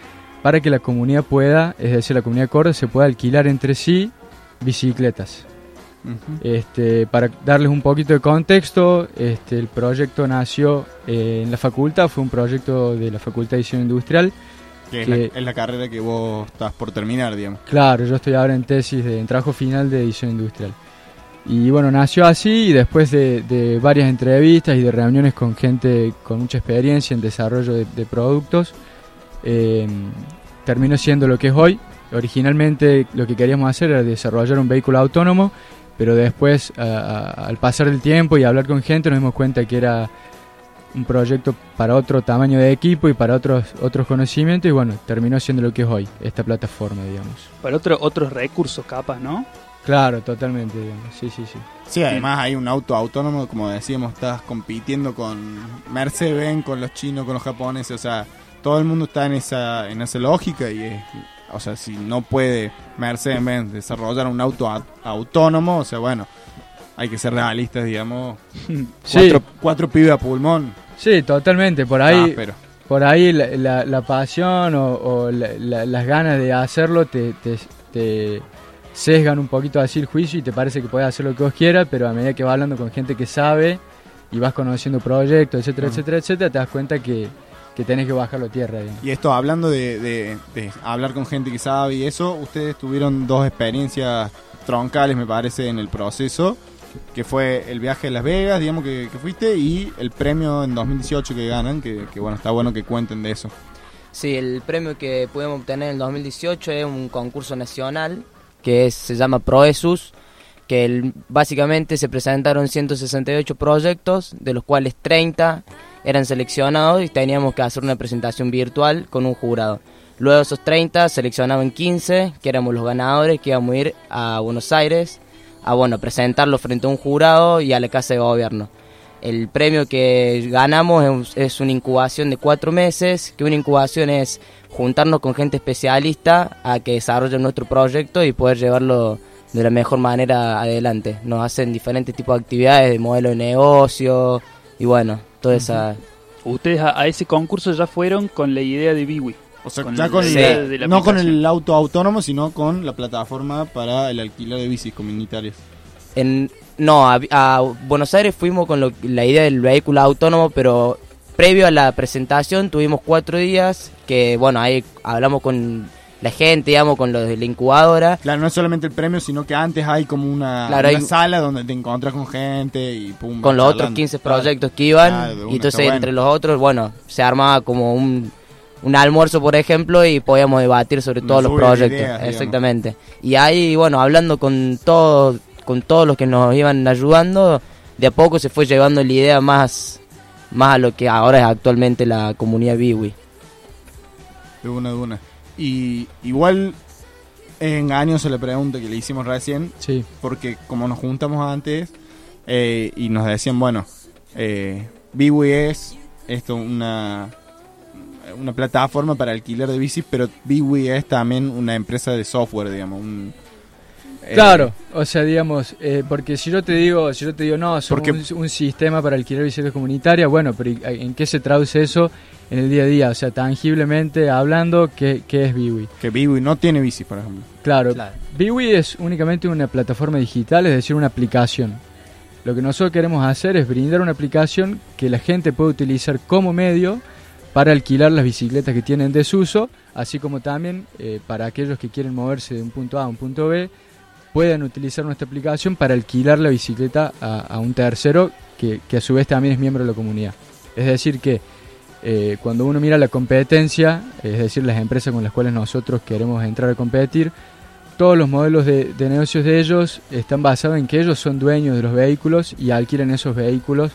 para que la comunidad pueda, es decir, la comunidad de Córdoba se pueda alquilar entre sí bicicletas. Este, para darles un poquito de contexto, este, el proyecto nació eh, en la facultad, fue un proyecto de la Facultad de Diseño Industrial. Que es, la, es la carrera que vos estás por terminar, digamos. Claro, yo estoy ahora en tesis, de, en trabajo final de diseño industrial. Y bueno, nació así y después de, de varias entrevistas y de reuniones con gente con mucha experiencia en desarrollo de, de productos, eh, terminó siendo lo que es hoy. Originalmente lo que queríamos hacer era desarrollar un vehículo autónomo, pero después a- a- al pasar el tiempo y hablar con gente nos dimos cuenta que era un proyecto para otro tamaño de equipo y para otros otros conocimientos y bueno, terminó siendo lo que es hoy, esta plataforma, digamos. Para otro, otros recursos capas, ¿no? Claro, totalmente, digamos. Sí, sí, sí. Sí, además hay un auto autónomo, como decíamos, estás compitiendo con Mercedes-Benz, con los chinos, con los japoneses, o sea, todo el mundo está en esa en esa lógica y es, o sea, si no puede Mercedes-Benz desarrollar un auto autónomo, o sea, bueno, hay que ser realistas, digamos. Sí. Cuatro, cuatro pibes a pulmón. Sí, totalmente. Por ahí, Ah, pero- por ahí la, la- la pasión o, o la- la- las ganas de hacerlo te, te, te sesgan un poquito así el juicio y te parece que puedes hacer lo que vos quieras, pero a medida que vas hablando con gente que sabe y vas conociendo proyectos, etcétera, Ah. etcétera, etcétera, te das cuenta que, que tenés que bajarlo a tierra. digamos. Y esto, hablando de, de- de hablar con gente que sabe y eso, ustedes tuvieron dos experiencias troncales, me parece, en el proceso, que fue el viaje a Las Vegas, digamos, que, que fuiste, y el premio en 2018 que ganan, que, que, bueno, está bueno que cuenten de eso. Sí, el premio que pudimos obtener en el 2018 es un concurso nacional que es- se llama Proesus, que el- básicamente se presentaron 168 proyectos, de los cuales 30 eran seleccionados y teníamos que hacer una presentación virtual con un jurado. Luego esos 30 seleccionaban 15, que éramos los ganadores, que íbamos a ir a Buenos Aires a bueno, presentarlo frente a un jurado y a la Casa de Gobierno. El premio que ganamos es, un- es una incubación de cuatro meses, que una incubación es juntarnos con gente especialista a que desarrollen nuestro proyecto y poder llevarlo de la mejor manera adelante. Nos hacen diferentes tipos de actividades, de modelo de negocio y bueno, toda esa... Ustedes a, a ese concurso ya fueron con la idea de Biwi. O sea, Con ya la con idea el- de la no con el auto autónomo, sino con la plataforma para el alquiler de bicis comunitarias. En, no, a, a Buenos Aires fuimos con lo- la idea del vehículo autónomo, pero previo a la presentación tuvimos cuatro días que, bueno, ahí hablamos con la gente, digamos, con los de la incubadora. Claro, no es solamente el premio, sino que antes hay como una, Claro, una hay- sala donde te encontrás con gente y pum. con los otros charlando. 15 Claro. proyectos que iban. Claro, y entonces bueno. entre los otros, bueno, se armaba como un, un almuerzo, por ejemplo, y podíamos debatir sobre todos los proyectos. ideas. Exactamente. Y ahí, bueno, hablando con todos, con todos los que nos iban ayudando, de a poco se fue llevando la idea más, más a lo que ahora es actualmente la comunidad Biwi. De una, de una. Y igual es engañoso la pregunta que le hicimos recién. Sí. Porque como nos juntamos antes, Eh, y nos decían, bueno, eh, Biwi es esto una una plataforma para alquiler de bicis, pero Biwi es también una empresa de software, digamos. Un, Claro, o sea, digamos, eh, porque si yo te digo, si yo te digo, no, somos Porque- un, un sistema para alquilar bicicletas comunitarias, bueno, pero ¿y- ¿en qué se traduce eso en el día a día? O sea, tangiblemente hablando, ¿qué, qué es Biwi? Que Biwi no tiene bici, por ejemplo. Claro, Biwi es únicamente una plataforma digital, es decir, una aplicación. Lo que nosotros queremos hacer es brindar una aplicación que la gente puede utilizar como medio para alquilar las bicicletas que tienen en desuso, así como también eh, para aquellos que quieren moverse de un punto A a un punto B, puedan utilizar nuestra aplicación para alquilar la bicicleta a, a un tercero que, que a su vez también es miembro de la comunidad. Es decir, que eh, cuando uno mira la competencia, es decir, las empresas con las cuales nosotros queremos entrar a competir, todos los modelos de, de negocios de ellos están basados en que ellos son dueños de los vehículos y alquilan esos vehículos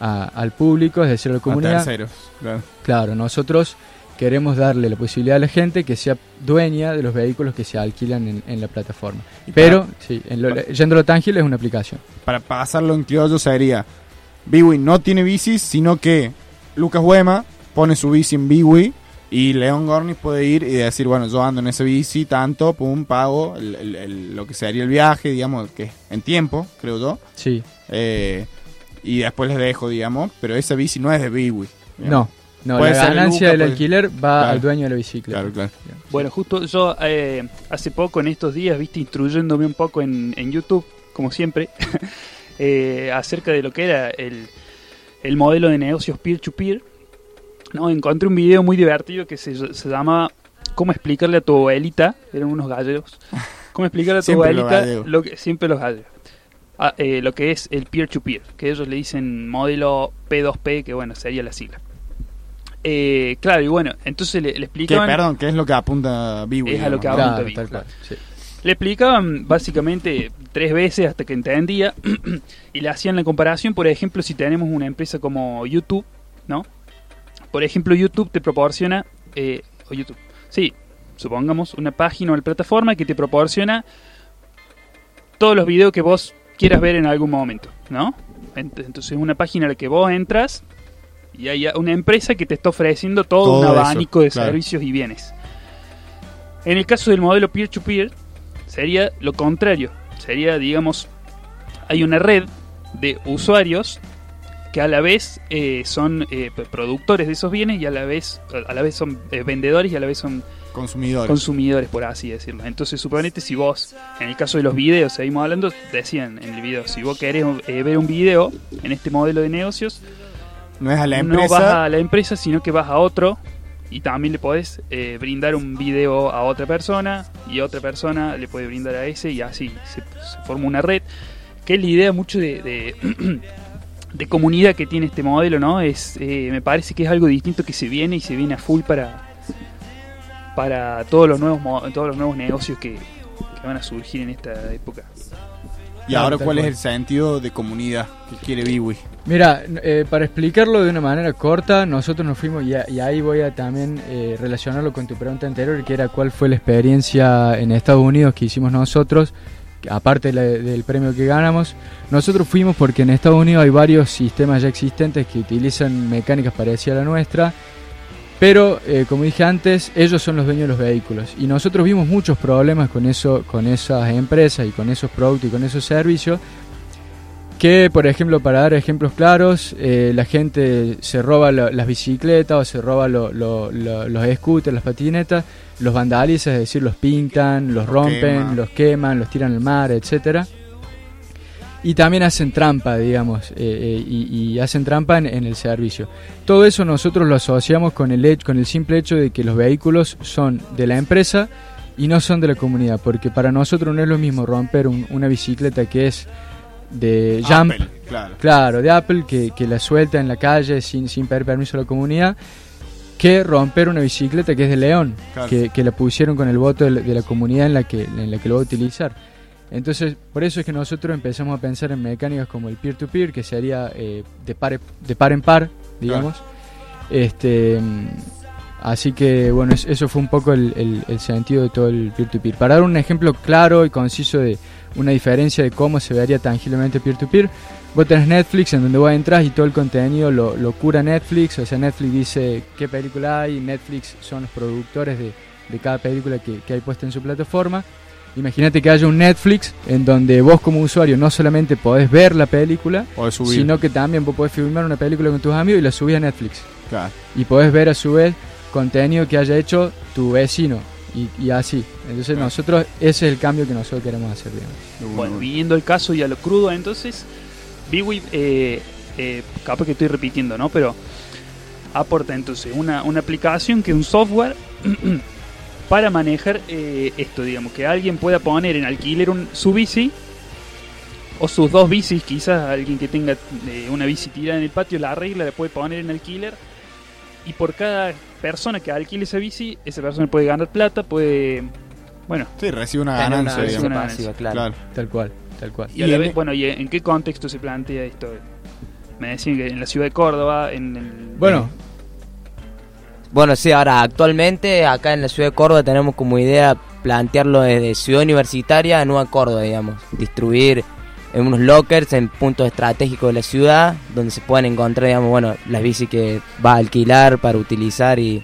a- al público, es decir, a la comunidad. terceros, claro. Claro, nosotros queremos darle la posibilidad a la gente que sea dueña de los vehículos que se alquilan en, en la plataforma. Pero, para- sí, en lo, yendo a lo tangible es una aplicación. Para pasarlo en criollo sería, Biwi no tiene bicis, sino que Lucas Huema pone su bici en Biwi y León Gornis puede ir y decir, bueno, yo ando en esa bici, tanto, pum, pago el- el- el- lo que sería el viaje, digamos, que en tiempo, creo yo. Sí. Eh, y después les dejo, digamos, pero esa bici no es de Biwi. No, no, Puede la ganancia Luca, del puede- alquiler va Claro. al dueño de la bicicleta. Claro, claro. Bueno, justo yo eh, hace poco, en estos días, viste, instruyéndome un poco en, en YouTube, como siempre, eh, acerca de lo que era el, el modelo de negocios peer-to-peer, ¿no? encontré un video muy divertido que se, se llama ¿Cómo explicarle a tu abuelita? Eran unos gallegos. ¿Cómo explicarle a tu abuelita lo que, siempre los gallegos? Ah, eh, lo que es el peer-to-peer, que ellos le dicen modelo P2P, que bueno, sería la sigla. Eh, claro, y bueno, entonces le, le explicaban... perdón, que es lo que apunta Biwi. Es a lo que apunta Biwi, claro. Le explicaban básicamente tres veces hasta que entendía y le hacían la comparación, por ejemplo, si tenemos una empresa como YouTube, ¿no? Por ejemplo, YouTube te proporciona, eh, o YouTube, sí, supongamos una página o una plataforma que te proporciona todos los videos que vos quieras ver en algún momento, ¿no? Ent- Entonces es una página a la que vos entras y hay una empresa que te está ofreciendo todo, Todo un eso, abanico de claro. servicios y bienes. En el caso del modelo peer-to-peer, sería lo contrario. Sería, digamos, hay una red de usuarios que a la vez eh, son eh, productores de esos bienes y a la vez a la vez son eh, vendedores y a la vez son Consumidores. consumidores por así decirlo entonces suponete si vos en el caso de los videos seguimos hablando decían en el video si vos querés ver un video en este modelo de negocios No es a la no empresa. vas a la empresa, sino que vas a otro y también le podés eh, brindar un video a otra persona y otra persona le puede brindar a ese y así se, se forma una red. Que es la idea mucho de, de, de comunidad que tiene este modelo, ¿no? Es, eh, me parece que es algo distinto que se viene y se viene a full para para todos los nuevos todos los nuevos negocios que, que van a surgir en esta época. Y ahora, ¿cuál es el sentido de comunidad que quiere Biwi? Mira, eh, para explicarlo de una manera corta, nosotros nos fuimos, y, a- y ahí voy a también eh, relacionarlo con tu pregunta anterior, que era cuál fue la experiencia en Estados Unidos que hicimos nosotros, aparte la- del premio que ganamos. Nosotros fuimos porque en Estados Unidos hay varios sistemas ya existentes que utilizan mecánicas parecidas a la nuestra, pero eh, como dije antes, ellos son los dueños de los vehículos. Y nosotros vimos muchos problemas con, eso, con esas empresas y con esos productos y con esos servicios que, por ejemplo, para dar ejemplos claros, eh, la gente se roba lo- las bicicletas o se roba lo- lo- lo- los scooters, las patinetas, los vandaliza, es decir, los pintan, los rompen, los queman, los tiran al mar, etcétera. Y también hacen trampa, digamos, eh, eh, y, y hacen trampa en, en el servicio. Todo eso nosotros lo asociamos con el, con el simple hecho de que los vehículos son de la empresa y no son de la comunidad, porque para nosotros no es lo mismo romper un- una bicicleta que es de Jump, Apple, claro. de Apple, que, que la suelta en la calle sin, sin pedir permiso a la comunidad, que romper una bicicleta que es de León, Claro. que, que la pusieron con el voto de la, de la comunidad en la, que, en la que lo va a utilizar. Entonces, por eso es que nosotros empezamos a pensar en mecánicas como el peer-to-peer, que sería eh, de, par, de par en par, digamos. Este, mm, así que, bueno, es- eso fue un poco el, el- el sentido de todo el peer-to-peer. Para dar un ejemplo claro y conciso de una diferencia de cómo se vería tangiblemente peer-to-peer. Vos tenés Netflix en donde vos entras y todo el contenido lo, lo cura Netflix, o sea, Netflix dice qué película hay, Netflix son los productores de, de cada película que, que hay puesta en su plataforma. Imagínate que haya un Netflix en donde vos como usuario no solamente podés ver la película, Podés subir. sino que también vos podés filmar una película con tus amigos y la subís a Netflix. Claro. Y podés ver a su vez contenido que haya hecho tu vecino y, y así. Entonces nosotros, ese es el cambio que nosotros queremos hacer. Digamos. Bueno, viendo el caso y a lo crudo, entonces, Biwi, eh, eh, capaz que estoy repitiendo, ¿no? Pero aporta entonces una, una aplicación que es un software para manejar eh, esto, digamos, que alguien pueda poner en alquiler un, su bici o sus dos bicis, quizás alguien que tenga eh, una bici tirada en el patio la arregla, la puede poner en alquiler y por cada persona que alquile esa bici, esa persona puede ganar plata, puede, bueno, Sí, recibe una una ganancia. ganancia digamos. pasiva, claro. Tal cual, tal cual. Y a la vez, bueno, ¿y en qué contexto se plantea esto? Me decían que en la ciudad de Córdoba, en el... Bueno, Bueno, sí, ahora actualmente acá en la ciudad de Córdoba tenemos como idea plantearlo desde ciudad universitaria a Nueva Córdoba, digamos. Distribuir en unos lockers en puntos estratégicos de la ciudad donde se puedan encontrar, digamos, bueno, las bicis que va a alquilar para utilizar y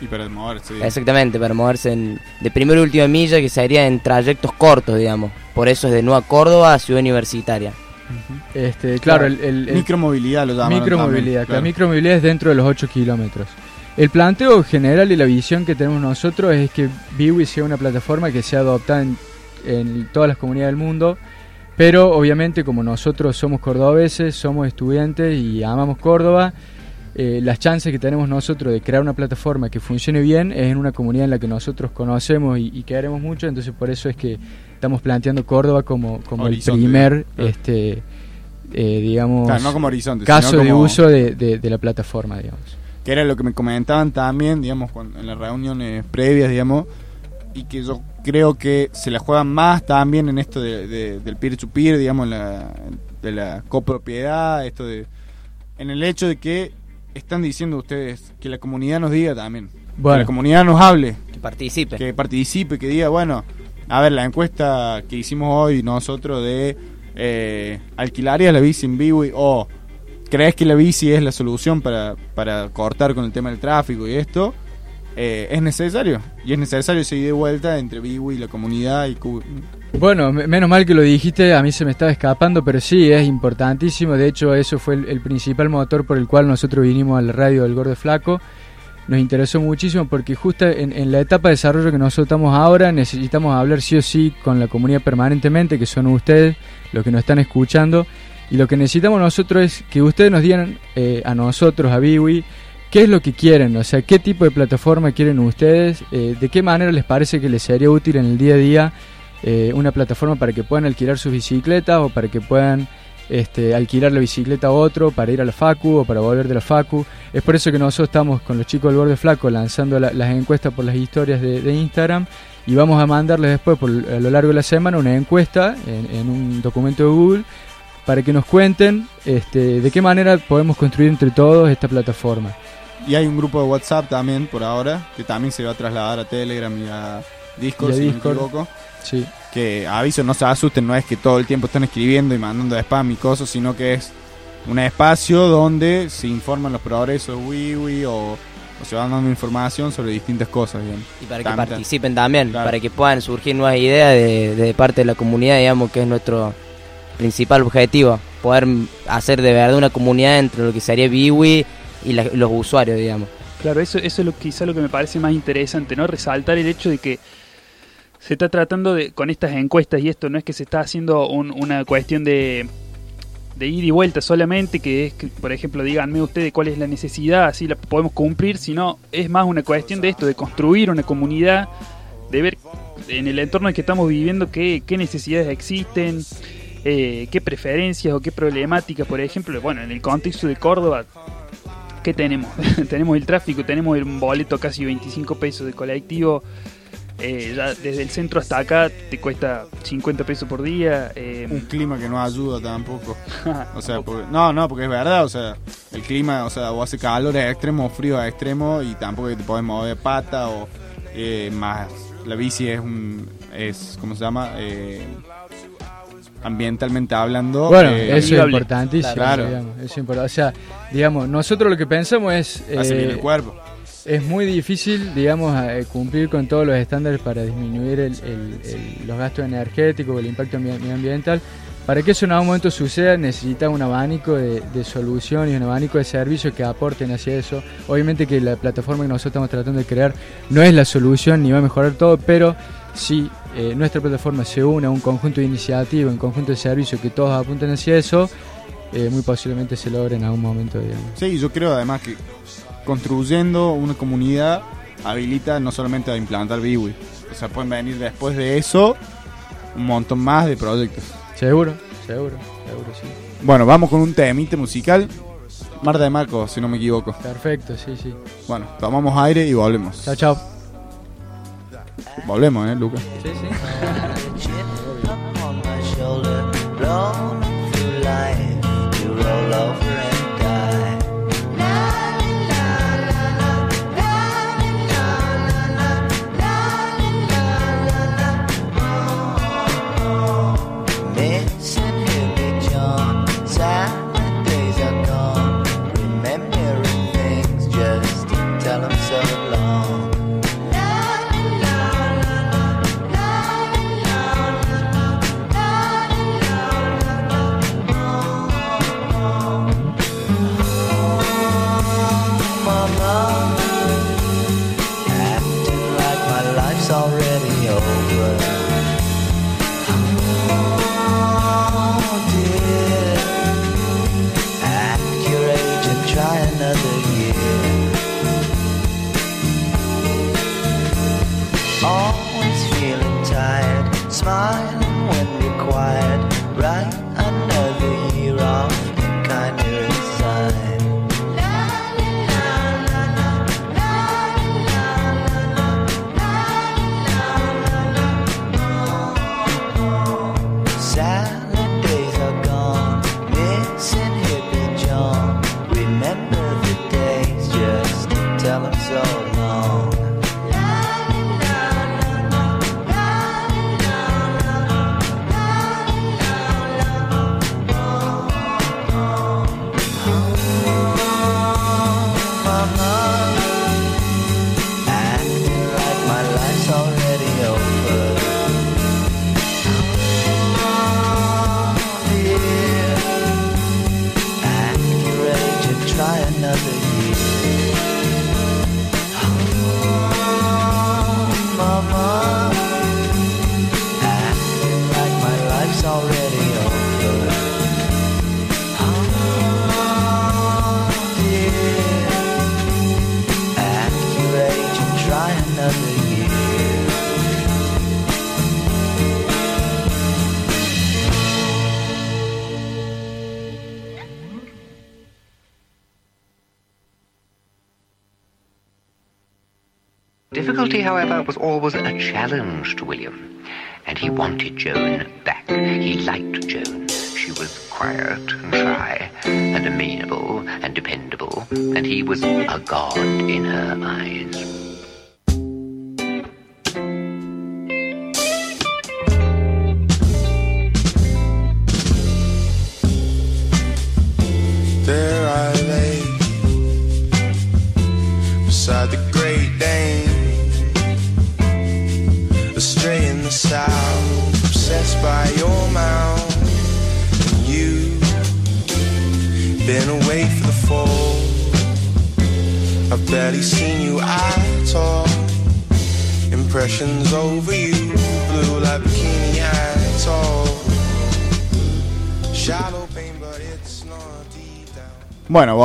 Y para moverse. exactamente para moverse en, de primera y última milla que sería en trayectos cortos, digamos. Por eso es de Nueva Córdoba a ciudad universitaria. Este, claro, el, el- el- Micromovilidad lo llaman Micromovilidad, también, claro, claro. micromovilidad es dentro de los 8 kilómetros. El planteo general y la visión que tenemos nosotros es que Biwi sea una plataforma que sea adoptada en, en todas las comunidades del mundo, pero obviamente como nosotros somos cordobeses, somos estudiantes y amamos Córdoba, eh, las chances que tenemos nosotros de crear una plataforma que funcione bien es en una comunidad en la que nosotros conocemos y, y queremos mucho, entonces por eso es que estamos planteando Córdoba como, como el primer, este, eh, digamos, Claro, no como horizonte, caso sino de uso de, de- de la plataforma, digamos. Que era lo que me comentaban también, digamos, cuando- en las reuniones previas, digamos, y que yo creo que se la juegan más también en esto de, de- del peer-to-peer, digamos, la, de la copropiedad, esto de... En el hecho de que están diciendo ustedes que la comunidad nos diga también, que Bueno. la comunidad nos hable, Que participe. que participe, que diga, bueno, a ver, la encuesta que hicimos hoy nosotros de eh, ¿alquilarías la bici en Biwi o crees que la bici es la solución para, para cortar con el tema del tráfico y esto? Eh, es necesario. Y es necesario seguir de vuelta entre Biwi y la comunidad y Bueno, me- menos mal que lo dijiste, a mí se me estaba escapando, pero sí, es importantísimo. De hecho, eso fue el, el principal motor por el cual nosotros vinimos a la radio del Gordo Flaco. Nos interesó muchísimo porque justo en, en la etapa de desarrollo que nosotros estamos ahora necesitamos hablar sí o sí con la comunidad permanentemente, que son ustedes los que nos están escuchando. Y lo que necesitamos nosotros es que ustedes nos digan eh, a nosotros, a Biwi, qué es lo que quieren, o sea, qué tipo de plataforma quieren ustedes, eh, de qué manera les parece que les sería útil en el día a día eh, una plataforma para que puedan alquilar sus bicicletas o para que puedan este, alquilar la bicicleta a otro para ir a la Facu o para volver de la Facu. Es por eso que nosotros estamos con los chicos del Borde Flaco lanzando la- las encuestas por las historias de, Instagram y vamos a mandarles después a lo largo de la semana una encuesta en, en un documento de Google para que nos cuenten este, de qué manera podemos construir entre todos esta plataforma. Y hay un grupo de WhatsApp también por ahora, que también se va a trasladar a Telegram y a Discord, Y a si Discord. no me equivoco. Sí. Que aviso, no se asusten, no es que todo el tiempo están escribiendo y mandando spam y cosas, sino que es un espacio donde se informan los progresos de WiiWi o, o se van dando información sobre distintas cosas. Bien. Y para que participen también, para que puedan surgir nuevas ideas de, de parte de la comunidad, digamos, que es nuestro principal objetivo, poder hacer de verdad una comunidad entre lo que sería Biwi y la- los usuarios, digamos. Claro, eso, eso es lo, quizá lo que me parece más interesante, ¿no? Resaltar el hecho de que se está tratando de, con estas encuestas y esto, no es que se está haciendo un- una cuestión de, de ir y vuelta solamente, que es que, por ejemplo, díganme ustedes cuál es la necesidad, así la podemos cumplir, sino es más una cuestión de esto, de construir una comunidad, de ver en el entorno en que estamos viviendo qué, qué necesidades existen, eh, qué preferencias o qué problemáticas, por ejemplo, bueno, en el contexto de Córdoba, ¿qué tenemos? tenemos el tráfico, tenemos un boleto casi 25 pesos de colectivo, eh, ya desde el centro hasta acá te cuesta 50 pesos por día. eh, Un clima que no ayuda tampoco. O sea, porque- no, no, porque es verdad, o sea, el clima, o sea, o hace calor a extremo o frío a extremo y tampoco te podés mover pata o eh, más la bici es un es ¿cómo se llama? Ambientalmente hablando. Bueno, eh, eso es importantísimo. Claro. digamos, eso es importante. O sea, digamos, nosotros lo que pensamos es... Eh, el cuerpo. Es muy difícil, digamos, eh, cumplir con todos los estándares para disminuir el- el- el- los gastos energéticos, el impacto ambi- medioambiental. Para que eso en algún momento suceda, necesita un abanico de, de soluciones un abanico de servicios que aporten hacia eso. Obviamente que la plataforma que nosotros estamos tratando de crear no es la solución ni va a mejorar todo, pero si eh, nuestra plataforma se une a un conjunto de iniciativas, un conjunto de servicios que todos apunten hacia eso, eh, muy posiblemente se logre en algún momento, digamos. Sí, yo creo además que construyendo una comunidad habilita no solamente a implantar Biwi. O sea, pueden venir después de eso un montón más de proyectos. Seguro, seguro, seguro, sí. Bueno, vamos con un temite musical. Marta de Marco, si no me equivoco. Perfecto, sí, sí. Bueno, tomamos aire y volvemos. Chao, chao. Volvemos, ¿eh, Lucas? Sí, sí. However, was always a challenge to William, and he wanted Joan back. He liked Joan. She was quiet and shy, and amenable and dependable, and he was a god in her eyes.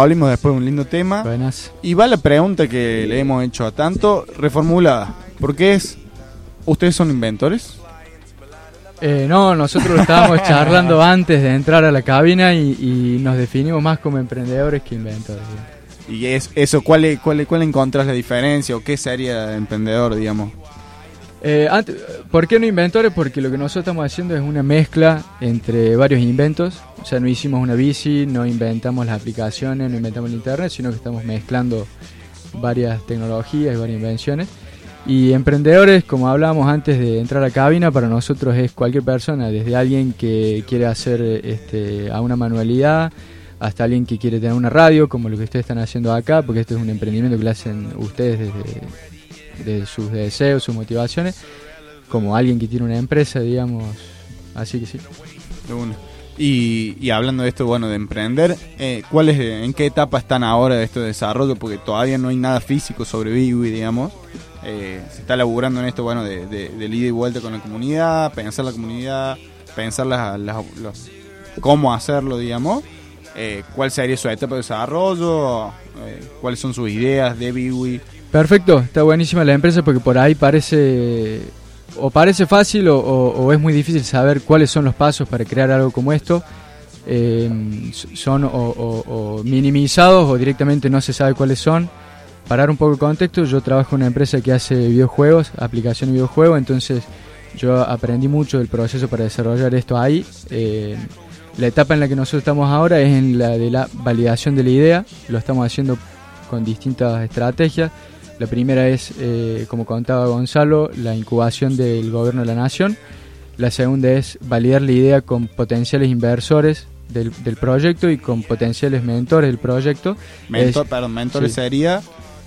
Volvimos después de un lindo tema. Y va la pregunta que le hemos hecho a tanto, reformulada. Porque es, ¿ustedes son inventores? Eh, no, nosotros lo estábamos charlando antes de entrar a la cabina y, y nos definimos más como emprendedores que inventores. Y es eso, ¿cuál, cuál, cuál encontrás la diferencia o qué sería emprendedor, digamos? Eh, ante- ¿Por qué no inventores? Porque lo que nosotros estamos haciendo es una mezcla entre varios inventos. O sea, no hicimos una bici, no inventamos las aplicaciones, no inventamos el internet, sino que estamos mezclando varias tecnologías y varias invenciones. Y emprendedores, como hablábamos antes de entrar a cabina, para nosotros es cualquier persona, desde alguien que quiere hacer este, a una manualidad, hasta alguien que quiere tener una radio, como lo que ustedes están haciendo acá, porque esto es un emprendimiento que lo hacen ustedes desde, desde sus deseos, sus motivaciones, como alguien que tiene una empresa, digamos. Así que sí. De. Y, hablando de esto, bueno, de emprender, eh, ¿cuál es, ¿en qué etapa están ahora de este desarrollo? Porque todavía no hay nada físico sobre Biwi, digamos. Eh, se está laburando en esto, bueno, de, de, ida y vuelta con la comunidad, pensar la comunidad, pensar las, cómo hacerlo, digamos. Eh, ¿Cuál sería su etapa de desarrollo? Eh, ¿Cuáles son sus ideas de Biwi? Perfecto, está buenísima la empresa porque por ahí parece o parece fácil o, es muy difícil saber cuáles son los pasos para crear algo como esto. Eh, son o, minimizados o directamente no se sabe cuáles son. Para dar un poco de contexto, yo trabajo en una empresa que hace videojuegos, aplicación de videojuegos, entonces yo aprendí mucho del proceso para desarrollar esto ahí. Eh, la etapa en la que nosotros estamos ahora es en la de la validación de la idea, lo estamos haciendo con distintas estrategias. La primera es, eh, como contaba Gonzalo, la incubación del gobierno de la nación. La segunda es validar la idea con potenciales inversores del, del proyecto y con potenciales mentores del proyecto. Mentor, Es- perdón, mentores sí. sería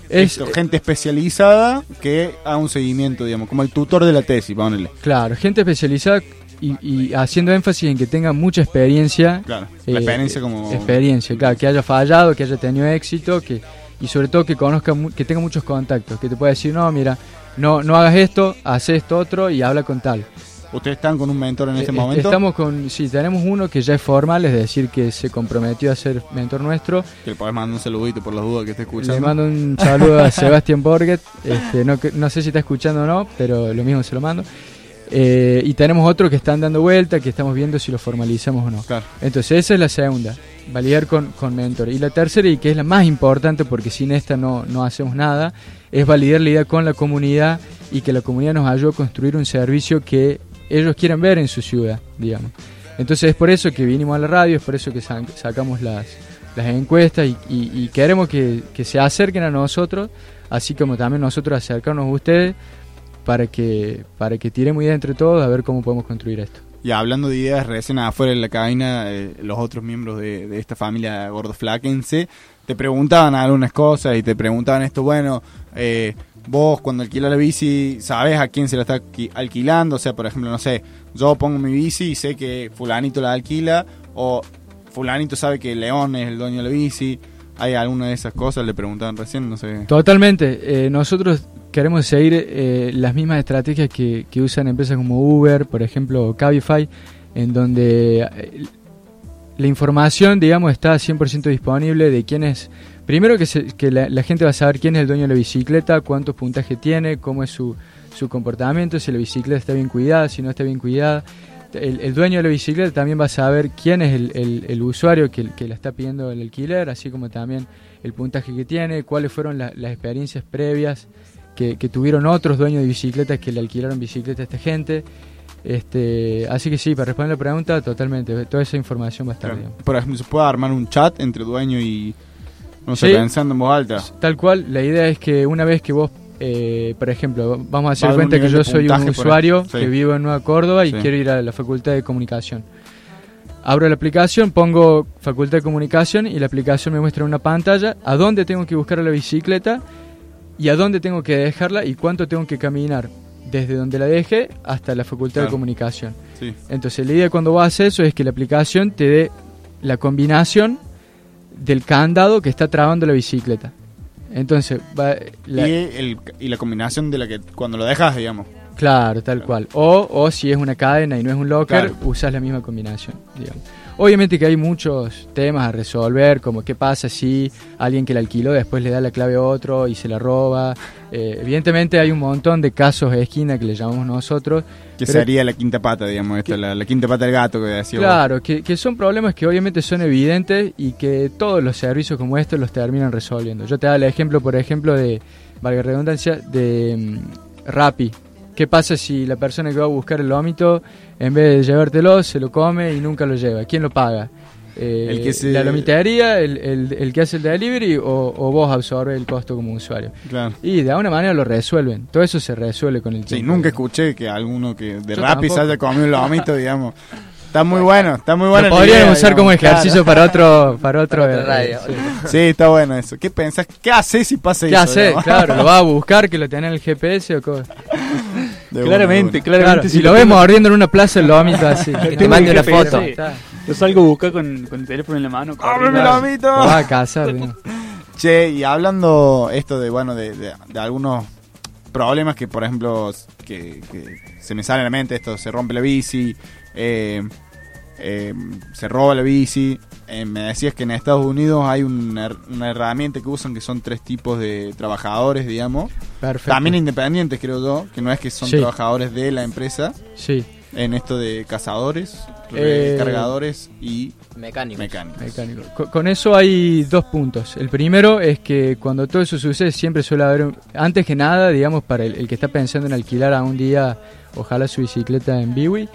Es- esto, gente especializada que haga un seguimiento, digamos, como el tutor de la tesis, ponele. Claro, gente especializada y, y haciendo énfasis en que tenga mucha experiencia. Claro, la experiencia como- Experiencia, claro, que haya fallado, que haya tenido éxito, que y sobre todo que conozca, que tenga muchos contactos, que te pueda decir, no, mira, no, no hagas esto, haz esto otro y habla con tal. ¿Ustedes están con un mentor en este Eh, momento? Estamos con, sí, tenemos uno que ya es formal, es decir, que se comprometió a ser mentor nuestro. Que le podés mandar un saludito por las dudas que esté escuchando. Le mando un saludo a Sebastián Borget. Este, no, no sé si está escuchando o no, pero lo mismo se lo mando. Eh, y tenemos otro que están dando vuelta, que estamos viendo si lo formalizamos o no. Entonces, esa es la segunda, validar con, con mentor. Y la tercera, y que es la más importante, porque sin esta no, no hacemos nada, es validar la idea con la comunidad y que la comunidad nos ayude a construir un servicio que ellos quieren ver en su ciudad, digamos. Entonces, es por eso que vinimos a la radio, es por eso que sa- sacamos las, las encuestas y, y- queremos que, que se acerquen a nosotros, así como también nosotros acercarnos a ustedes para que, para que tiremos ideas entre todos a ver cómo podemos construir esto. Y hablando de ideas, recién afuera de la cabina, eh, los otros miembros de, esta familia gordoflaquense te preguntaban algunas cosas y te preguntaban esto, bueno, eh, vos cuando alquilas la bici, ¿sabes a quién se la está alqui- alquilando? O sea, por ejemplo, no sé, yo pongo mi bici y sé que fulanito la alquila o fulanito sabe que León es el dueño de la bici. ¿Hay alguna de esas cosas? Le preguntaban recién, no sé. Totalmente. Eh, nosotros queremos seguir eh, las mismas estrategias que, que usan empresas como Uber, por ejemplo, Cabify, en donde eh, la información, digamos, está 100% disponible de quién es. Primero que, se- que la, la gente va a saber quién es el dueño de la bicicleta, cuántos puntajes tiene, cómo es su, su comportamiento, si la bicicleta está bien cuidada, si no está bien cuidada. El, el dueño de la bicicleta también va a saber quién es el, el- el usuario que, que la está pidiendo el alquiler, así como también el puntaje que tiene, cuáles fueron la- las experiencias previas que, que tuvieron otros dueños de bicicletas que le alquilaron bicicleta a esta gente. Este, así que sí, para responder la pregunta, totalmente, toda esa información va a estar. digamos. Por ejemplo, ¿se puede armar un chat entre dueño y... No sé, Sí. pensando en voz alta? Tal cual, la idea es que una vez que vos, eh, por ejemplo, vamos a hacer Va a cuenta que yo soy un usuario. Sí. que vivo en Nueva Córdoba y Sí. quiero ir a la Facultad de Comunicación. Abro la aplicación, pongo Facultad de Comunicación y la aplicación me muestra en una pantalla a dónde tengo que buscar la bicicleta y a dónde tengo que dejarla y cuánto tengo que caminar desde donde la deje hasta la Facultad de. Comunicación. Sí. Entonces la idea cuando vos haces eso es que la aplicación te dé la combinación del candado que está trabando la bicicleta. Entonces, va, la- Y, el, y la combinación de la que cuando lo dejas, digamos. claro, tal cual. O, o si es una cadena y no es un locker, Claro. usas la misma combinación, digamos. Obviamente que hay muchos temas a resolver, como qué pasa si alguien que la alquiló después le da la clave a otro y se la roba. Eh, evidentemente hay un montón de casos de esquina que le llamamos nosotros. Que sería la quinta pata, digamos, esta, la, la quinta pata del gato que decía. Claro, que, que son problemas que obviamente son evidentes y que todos los servicios como estos los terminan resolviendo. Yo te doy el ejemplo, por ejemplo, de, valga redundancia, de mm, Rappi. ¿Qué pasa si la persona que va a buscar el vómito, en vez de llevártelo, se lo come y nunca lo lleva? ¿Quién lo paga? eh, El que se- la lomitería, el, el- el que hace el delivery o, o vos absorbes el costo como usuario. Claro. Y de alguna manera lo resuelven. Todo eso se resuelve con el Sí, tiempo. nunca escuché que alguno que de Rappi se haya comido un lomito, digamos. Está muy bueno, está muy bueno. Podrían usar como ejercicio para otro, para otro, Para eh, radio. sí. Sí, está bueno eso. ¿Qué pensás? ¿Qué haces si pasa ¿Qué eso? haces? digamos? Claro, lo vas a buscar, que lo tenés en el GPS o cosas. De Claramente, una, claramente. Claro, si lo vemos mordiendo en una plaza, el lomito así. Te mande una foto. sí. Lo salgo a buscar con, con el teléfono en la mano. ¡Ábreme lomito! Lo vas a digamos. Che, y hablando esto de, bueno, de, de- de algunos problemas que, por ejemplo, que, que se me sale a la mente, esto, se rompe la bici, eh, eh, se roba la bici. Eh, me decías que en Estados Unidos hay una, una herramienta que usan que son tres tipos de trabajadores, digamos. Perfecto. También independientes, creo yo, que no es que son Sí. trabajadores de la empresa. Sí. En esto de cazadores, Eh, cargadores y Mecánicos. mecánicos. Mecánico. Con, con eso hay dos puntos. El primero es que cuando todo eso sucede siempre suele haber, un- antes que nada, digamos, para el, el que está pensando en alquilar a un día, ojalá su bicicleta en Biwi,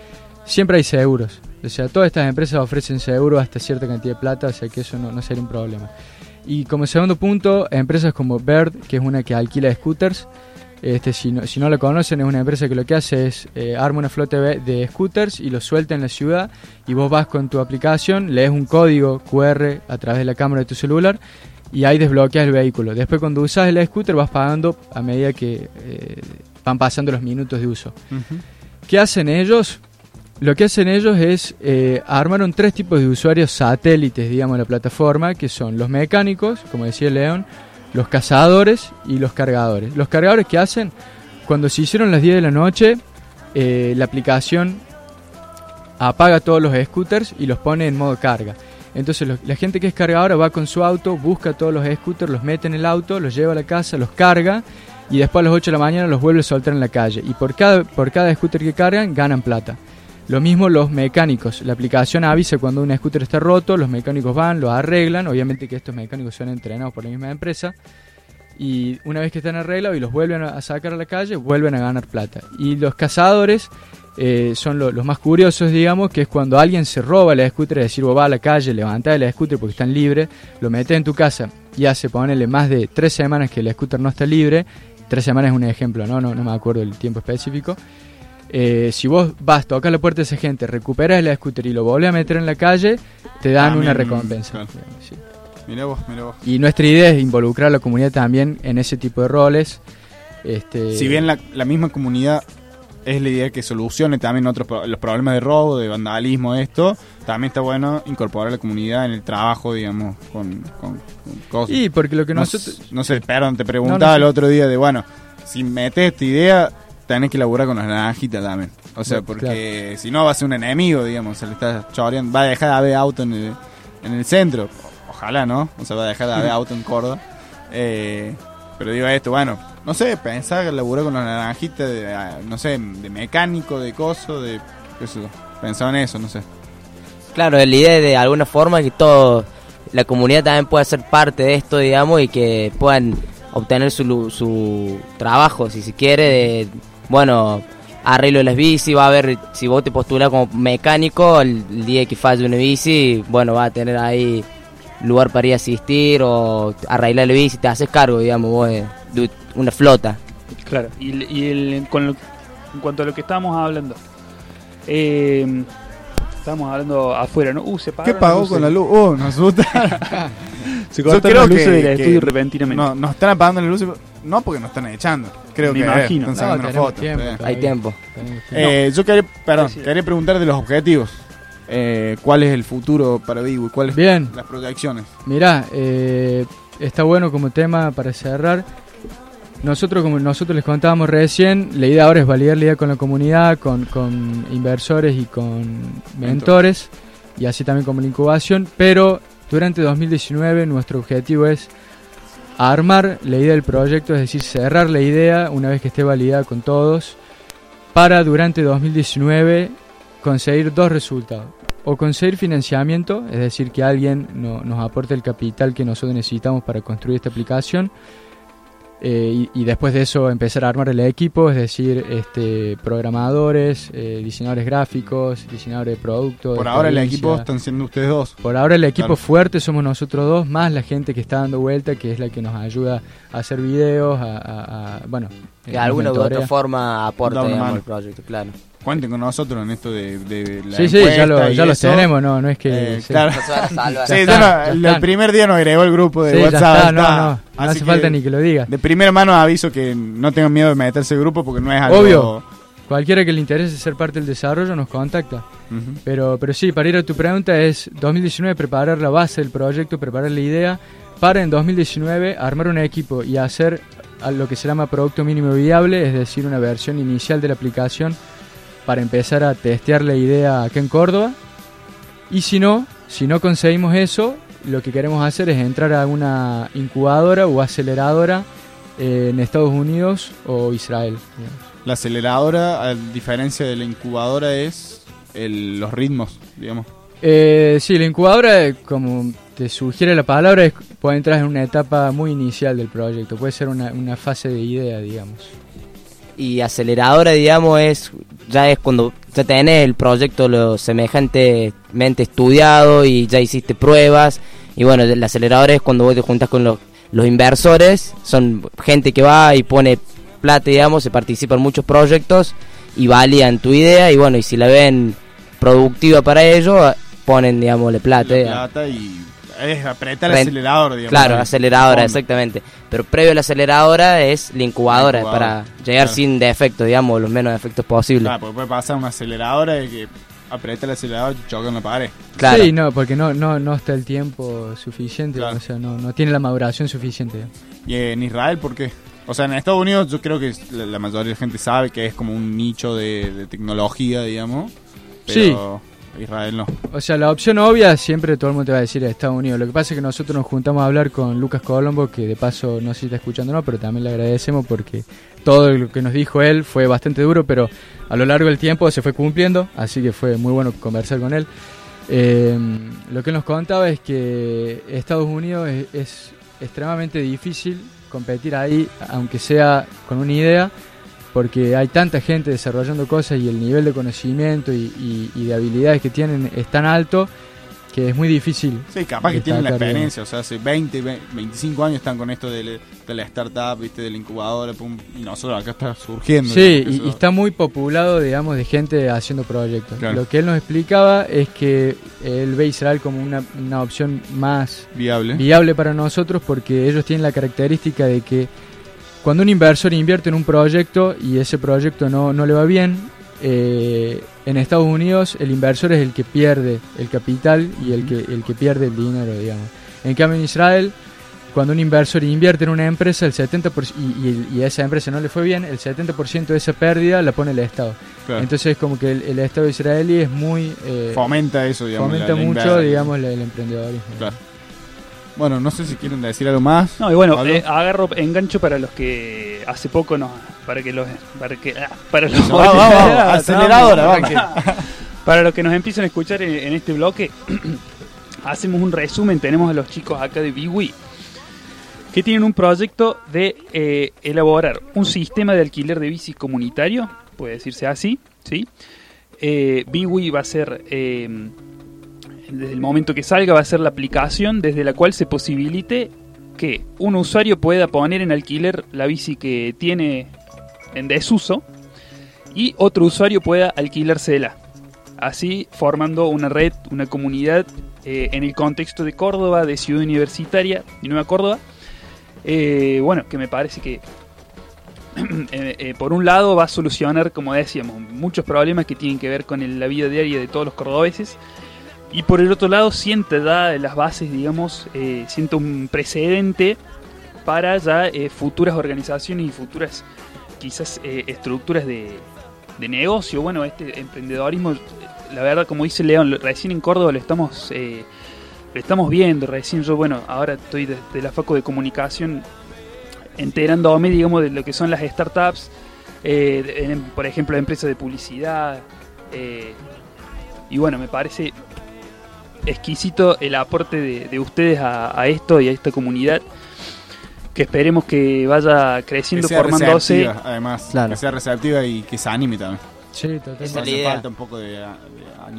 siempre hay seguros. O sea, todas estas empresas ofrecen seguro hasta cierta cantidad de plata, o sea que eso no, no sería un problema. Y como segundo punto, empresas como Bird, que es una que alquila scooters, este, si, no, si no la conocen, es una empresa que lo que hace es eh, arma una flota de, de scooters y los suelta en la ciudad y vos vas con tu aplicación, lees un código QR a través de la cámara de tu celular y ahí desbloqueas el vehículo. Después cuando usas el scooter vas pagando a medida que eh, van pasando los minutos de uso. ¿Qué hacen ellos? Lo que hacen ellos es eh, armaron tres tipos de usuarios satélites, digamos, en la plataforma, que son los mecánicos, como decía León, los cazadores y los cargadores. Los cargadores que hacen, cuando se hicieron las 10 de la noche, eh, la aplicación apaga todos los scooters y los pone en modo carga. Entonces la gente que es cargadora va con su auto, busca todos los scooters, los mete en el auto, los lleva a la casa, los carga y después a las 8 de la mañana los vuelve a soltar en la calle. Y por cada, por cada scooter que cargan ganan plata. Lo mismo los mecánicos. La aplicación avisa cuando un scooter está roto, los mecánicos van, lo arreglan. Obviamente que estos mecánicos son entrenados por la misma empresa. Y una vez que están arreglados y los vuelven a sacar a la calle, vuelven a ganar plata. Y los cazadores eh, son lo- los más curiosos, digamos, que es cuando alguien se roba el scooter, es decir, vos vas a la calle, levantás el scooter porque están libres, lo metes en tu casa y hace ponerle más de tres semanas que el scooter no está libre. Tres semanas es un ejemplo, ¿no? No, no me acuerdo el tiempo específico. Eh, si vos vas, tocas la puerta de esa gente, recuperas el scooter y lo volvés a meter en la calle, te dan una recompensa. claro. Sí. Mirá vos, mirá vos. Y nuestra idea es involucrar a la comunidad también en ese tipo de roles. Este, Si bien la, la misma comunidad es la idea que solucione también otros los problemas de robo, de vandalismo, esto, también está bueno incorporar a la comunidad en el trabajo, digamos, con, con- con cosas. Y porque lo que no, nosotros- No sé, perdón, te preguntaba no, el otro día de, bueno, si metes esta idea, tenés que laburar con las naranjitas también. O sea, porque si no va a ser un enemigo, digamos, se le está choreando. Va a dejar de haber auto en el, en el centro. Ojalá, ¿no? O sea, va a dejar de haber auto en Córdoba. Eh, pero digo esto, bueno, no sé, pensar laburar con las naranjitas, de, ah, no sé, de mecánico, de coso, de... qué sé yo. Pensaba en eso, no sé. Claro, la idea de alguna forma que todo la comunidad también pueda ser parte de esto, digamos, y que puedan obtener su, su trabajo, si se quiere, de, bueno, arreglo las bici, va a haber, si vos te postulas como mecánico, el, el día que falle una bici, bueno, va a tener ahí lugar para ir a asistir o arreglar la bici, te haces cargo, digamos, vos de, de una flota. Claro, y, y el- con lo- en cuanto a lo que estábamos hablando, eh, estábamos hablando afuera, ¿no? Uh, se ¿Qué pagó con la luz? Oh, nos asusta. Se creo las luces del estudio repentinamente. No, nos están apagando las luces, no porque nos están echando. Creo Me que imagino. están sacando No, una tenemos foto. tiempo sí. todavía. Hay tiempo. Eh, yo quería, perdón, Sí, sí. quería preguntar de los objetivos. Eh, ¿Cuál es el futuro para Vivo y cuáles Bien. las proyecciones? Mirá, eh, está bueno como tema para cerrar. Nosotros, como nosotros les contábamos recién, la idea ahora es validar la idea con la comunidad, con, con inversores y con mentores, y así también como la incubación, pero durante 2019 nuestro objetivo es armar la idea del proyecto, es decir, cerrar la idea una vez que esté validada con todos, para durante 2019 conseguir dos resultados. O conseguir financiamiento, es decir, que alguien no- nos aporte el capital que nosotros necesitamos para construir esta aplicación. Eh, y, y después de eso empezar a armar el equipo, es decir, este, programadores, eh, diseñadores gráficos, diseñadores de productos. Por de ahora el equipo están siendo ustedes dos. Por ahora el equipo Claro. fuerte somos nosotros dos, más la gente que está dando vuelta, que es la que nos ayuda a hacer videos, a, a- a- bueno, Que de alguna u otra forma mano. al proyecto, claro. Cuenten con nosotros en esto de, de la Sí, sí, ya, lo- ya los tenemos, no, no es que... Eh, sí. claro. Sí, no- el primer día nos agregó el grupo de Sí, ya WhatsApp. está, no, no, no Así hace falta ni que lo diga. De primera mano aviso que no tengan miedo de meterse al grupo porque no es algo... Obvio. Cualquiera que le interese ser parte del desarrollo nos contacta. Pero, pero sí, para ir a tu pregunta es 2019 preparar la base del proyecto, preparar la idea, para en 2019 armar un equipo y hacer a lo que se llama producto mínimo viable, es decir, una versión inicial de la aplicación para empezar a testear la idea acá en Córdoba. Y si no, si no conseguimos eso, lo que queremos hacer es entrar a una incubadora o aceleradora eh, en Estados Unidos o Israel. digamos. La aceleradora, a diferencia de la incubadora, es el- los ritmos, digamos. Eh, sí, la incubadora, como te sugiere la palabra, es, puede entrar en una etapa muy inicial del proyecto, puede ser una, una fase de idea, digamos. Y aceleradora, digamos, es ya es cuando ya tenés el proyecto lo semejantemente estudiado y ya hiciste pruebas. Y bueno, el acelerador es cuando vos te juntas con los, los inversores, son gente que va y pone plata, digamos, se participa en muchos proyectos y valían tu idea y bueno, y si la ven productiva para ellos, ponen, digamos, plata. La plata y es apretar el Ren- acelerador, digamos. Claro, aceleradora, Fondo. exactamente. Pero previo a la aceleradora es la incubadora, La incubadora, para llegar claro. sin defectos, digamos, los menos defectos posibles. Claro, porque puede pasar una aceleradora y que aprieta el acelerador y choca en la pared. Claro. Sí, no, porque no, no, no está el tiempo suficiente, Claro. o sea, no, no tiene la maduración suficiente. ¿Y en Israel por qué? O sea, en Estados Unidos yo creo que la, la mayoría de la gente sabe que es como un nicho de, de tecnología, digamos. Pero Israel no. O sea, la opción obvia siempre todo el mundo te va a decir Estados Unidos. Lo que pasa es que nosotros nos juntamos a hablar con Lucas Colombo, que de paso no sé si está escuchando o no, pero también le agradecemos porque todo lo que nos dijo él fue bastante duro, pero a lo largo del tiempo se fue cumpliendo, así que fue muy bueno conversar con él. Eh, lo que nos contaba es que Estados Unidos es, es extremadamente difícil competir ahí, aunque sea con una idea, porque hay tanta gente desarrollando cosas y el nivel de conocimiento y, y- y de habilidades que tienen es tan alto que es muy difícil. Sí, capaz que tienen la experiencia, o sea, hace 20, ve- 25 años están con esto de, la- de la startup, ¿viste? de la incubadora, pum, y nosotros acá está surgiendo. Sí, y, eso. y está muy populado, digamos, de gente haciendo proyectos. Claro. Lo que él nos explicaba es que él ve Israel como una, una opción más Viable. viable para nosotros porque ellos tienen la característica de que cuando un inversor invierte en un proyecto y ese proyecto no, no le va bien, eh, en Estados Unidos el inversor es el que pierde el capital y el que, el que pierde el dinero, digamos. En cambio en Israel, cuando un inversor invierte en una empresa, el 70% y, y, y a esa empresa no le fue bien, el 70% de esa pérdida la pone el Estado. Claro. Entonces es como que el, el Estado israelí es muy... eh, Fomenta eso, digamos. Fomenta la- la mucho, inver- digamos, la- el emprendedorismo. Claro. Bueno, no sé si quieren decir algo más. No, y bueno, eh, agarro engancho para los que hace poco nos. Para que los. Para que. ah, para los. Vamos, vamos, vamos, aceleradora, vamos. Para los que nos empiezan a escuchar en, en este bloque, hacemos un resumen. Tenemos a los chicos acá de Biwi que tienen un proyecto de eh, elaborar un sistema de alquiler de bici comunitario, puede decirse así, ¿sí? Eh, Biwi va a ser, eh, desde el momento que salga, va a ser la aplicación desde la cual se posibilite que un usuario pueda poner en alquiler la bici que tiene en desuso y otro usuario pueda alquilársela. Así formando una red, una comunidad eh, en el contexto de Córdoba, de Ciudad Universitaria y Nueva Córdoba. Eh, bueno, que me parece que eh, eh, por un lado va a solucionar, como decíamos, muchos problemas que tienen que ver con la vida diaria de todos los cordobeses. Y por el otro lado sienta ya las bases, digamos, eh, un precedente para ya eh, futuras organizaciones y futuras quizás eh, estructuras de, de negocio. Bueno, este emprendedorismo, la verdad, como dice León, recién en Córdoba lo estamos, eh, lo estamos viendo. Recién yo, bueno, ahora estoy desde la Faco de Comunicación enterándome, digamos, de lo que son las startups, eh, por ejemplo, empresas de publicidad. y bueno, me parece exquisito el aporte de, de ustedes a, a esto y a esta comunidad. que esperemos que vaya creciendo, que sea formándose. receptiva, además, que sea receptiva y que se anime también. Sí, totalmente. Esa es la idea. falta un poco de, de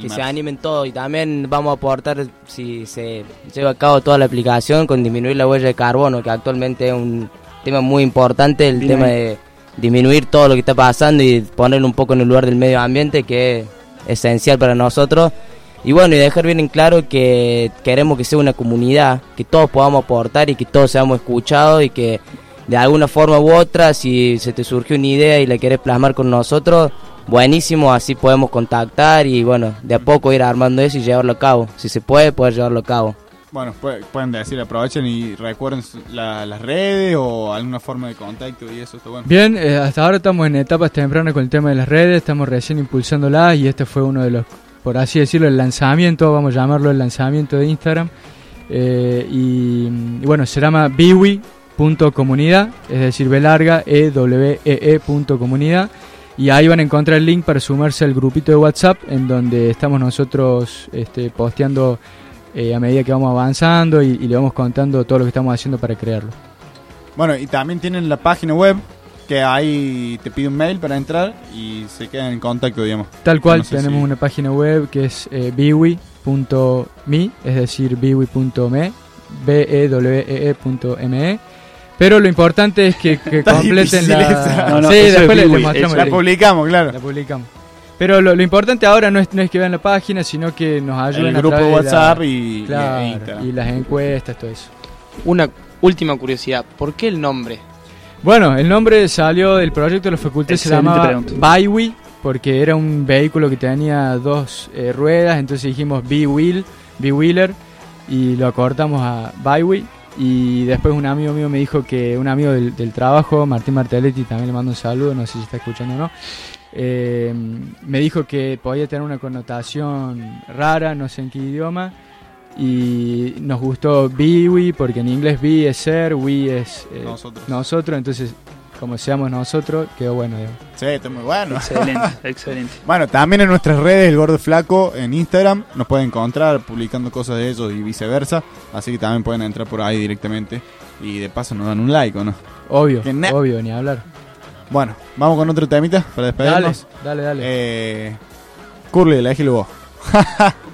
que se animen todos y también vamos a aportar si se lleva a cabo toda la aplicación con disminuir la huella de carbono que actualmente es un tema muy importante el Bien tema de disminuir todo lo que está pasando y ponerlo un poco en el lugar del medio ambiente que es esencial para nosotros y bueno y dejar bien en claro que queremos que sea una comunidad que todos podamos aportar y que todos seamos escuchados y que de alguna forma u otra si se te surgió una idea y la querés plasmar con nosotros buenísimo, así podemos contactar y bueno, de a poco ir armando eso y llevarlo a cabo. Si se puede, poder llevarlo a cabo. Bueno, pu- pueden decir, aprovechen y recuerden la- las redes o alguna forma de contacto y eso está bueno. Bien, eh, hasta ahora estamos en etapas tempranas con el tema de las redes, estamos recién impulsándolas y este fue uno de los, por así decirlo, el lanzamiento, vamos a llamarlo el lanzamiento de Instagram. Eh, y, bueno, se llama biwi.comunidad, es decir, B larga, E, W, E, E, comunidad. Y ahí van a encontrar el link para sumarse al grupito de WhatsApp en donde estamos nosotros este, posteando eh, a medida que vamos avanzando y, y le vamos contando todo lo que estamos haciendo para crearlo. Bueno, y también tienen la página web que ahí te pide un mail para entrar y se quedan en contacto, digamos. Tal cual, No sé tenemos si- una página web que es eh, biwi.me, es decir, biwi.me, B-E-W-E-E.me. Pero lo importante es que, completen la... esa. No, no, sí, después le, mostramos La publicamos, claro. La publicamos. Pero lo, lo importante ahora no es, no es que vean la página, sino que nos ayuden El a grupo de la- WhatsApp claro, y las encuestas, todo eso. Una última curiosidad, ¿por qué el nombre? Bueno, el nombre salió del proyecto de la facultad, se pregunta. Biwi, porque era un vehículo que tenía dos eh, ruedas, entonces dijimos B-Wheel, B-Wheeler, y lo acortamos a Biwi. Y después un amigo mío me dijo que un amigo del, del trabajo, Martín Martelletti, también le mando un saludo, no sé si está escuchando o no, eh, me dijo que podía tener una connotación rara, no sé en qué idioma, y nos gustó Biwi porque en inglés Bi es ser, We es eh, Nosotros. nosotros, entonces como seamos nosotros, quedó bueno. digamos. Sí, está muy bueno. Excelente, excelente. Bueno, también en nuestras redes, el Gordo Flaco, en Instagram, nos pueden encontrar publicando cosas de ellos y viceversa. Así que también pueden entrar por ahí directamente. Y de paso nos dan un like, ¿o no? Obvio, obvio, ni hablar. Bueno, vamos con otro temita para Dale, despedirnos. dale, dale. Eh, Curly, elegílo vos.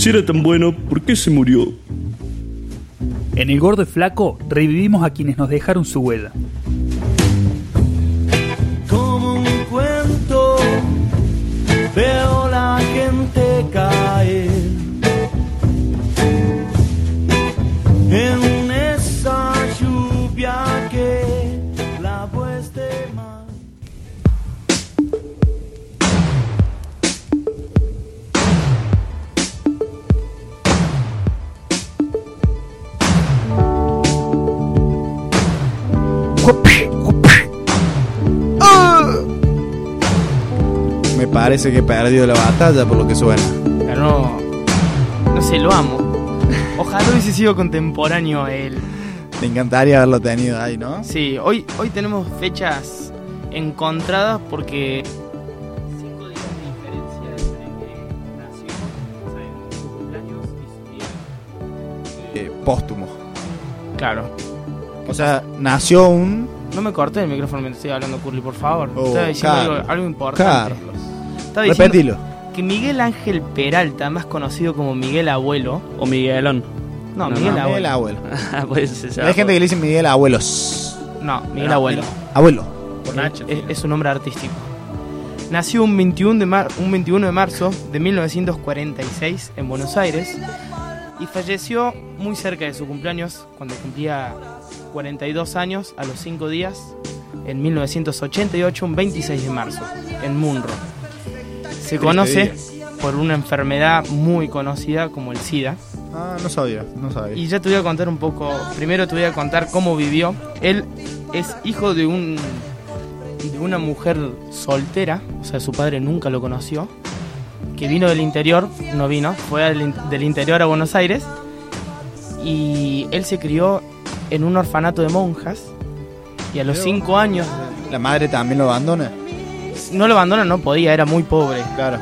si era tan bueno, ¿por qué se murió? En El Gordo y Flaco revivimos a quienes nos dejaron su huella. Parece que he perdido la batalla por lo que suena. Pero no. No sé, lo amo. Ojalá hubiese sido contemporáneo a él. Me encantaría haberlo tenido ahí, ¿no? Sí, hoy, hoy tenemos fechas encontradas porque. cinco días de diferencia entre que nació, o sea, en su cumpleaños y su día. Eh, póstumo. Claro. O sea, nació un. No me cortes el micrófono mientras estoy hablando, Curly, por favor. Oh, Estaba diciendo algo, algo importante. Carlos. Estaba Repetilo. Que Miguel Ángel Peralta, más conocido como Miguel Abuelo. O Miguelón. No, Miguel Abuelo. Miguel Abuelo. pues llama Hay gente que le dice Miguel Abuelos. No, Miguel No, Abuelo. Abuelo. Es, es- es un nombre artístico. Nació un 21, de mar- un 21 de marzo de 1946 en Buenos Aires y falleció muy cerca de su cumpleaños, cuando cumplía 42 años, a los 5 días, en 1988, un 26 de marzo, en Munro. Se conoce por una enfermedad muy conocida como el SIDA. Ah, no sabía, no sabía. Y ya te voy a contar un poco. Primero te voy a contar cómo vivió. Él es hijo de un de una mujer soltera, o sea, su padre nunca lo conoció, que vino del interior, no vino, fue del interior a Buenos Aires y él se crió en un orfanato de monjas y a los cinco años ¿La madre también lo abandona? No lo abandona, no podía, era muy pobre. Claro.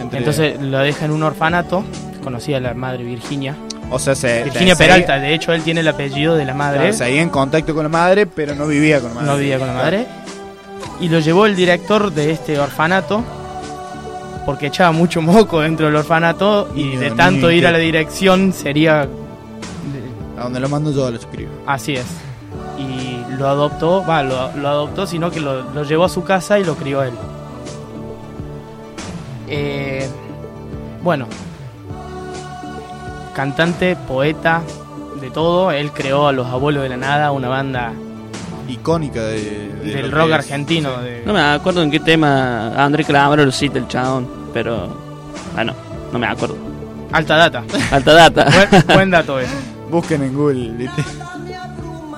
Entre- Entonces lo deja en un orfanato, conocía a la madre Virginia. O sea, se. Virginia se- Peralta, de hecho él tiene el apellido de la madre. Claro, seguía en contacto con la madre, pero no vivía con la madre. no vivía con la madre. Y lo llevó el director de este orfanato, porque echaba mucho moco dentro del orfanato y de tanto ir a la dirección sería... A donde lo mando yo lo escribo. Así es. Y lo adoptó, va, lo, lo adoptó, sino que lo, lo llevó a su casa y lo crió él. Eh, bueno, cantante, poeta, de todo. Él creó a Los Abuelos de la Nada, una banda Icónica de, de del rock es. argentino. de- No me acuerdo en qué tema André Clamaro lo cita el chabón, pero. Bueno, no me acuerdo. Alta data. Alta data. Buen, buen dato ese. Busquen en Google, ¿viste?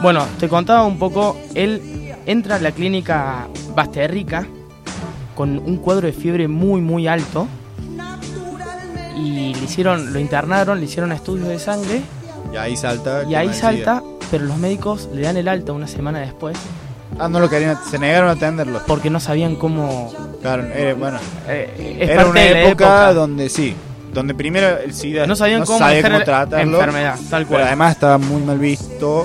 Bueno, te contaba un poco, él entra a la clínica Basterrica con un cuadro de fiebre muy muy alto y le hicieron, lo internaron, le hicieron estudios de sangre Y ahí salta. y ahí decía. salta, pero los médicos le dan el alta una semana después Ah, no lo querían, se negaron a atenderlo. porque no sabían cómo... Claro, eh, bueno. Eh, es Era una época, época. donde sí, donde primero el SIDA No sabían cómo sabía cómo la tratarlo, enfermedad, tal cual. Pero además estaba muy mal visto,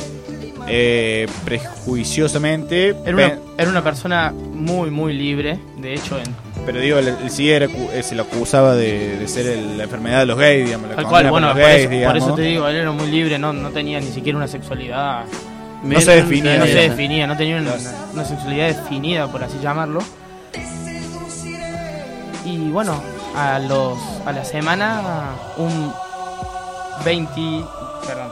eh, prejuiciosamente. Era una, era una persona muy muy libre, de hecho en Pero digo, el, el SIDA era cu- eh, se lo acusaba de, de ser el- la enfermedad de los gays, digamos. Tal cual, bueno, por gays, eso, por eso te digo, él era muy libre, no, no tenía ni siquiera una sexualidad. No se definía. No se definía, no tenía una, una sexualidad definida, por así llamarlo. Y bueno, a los a la semana, un 20. Perdón,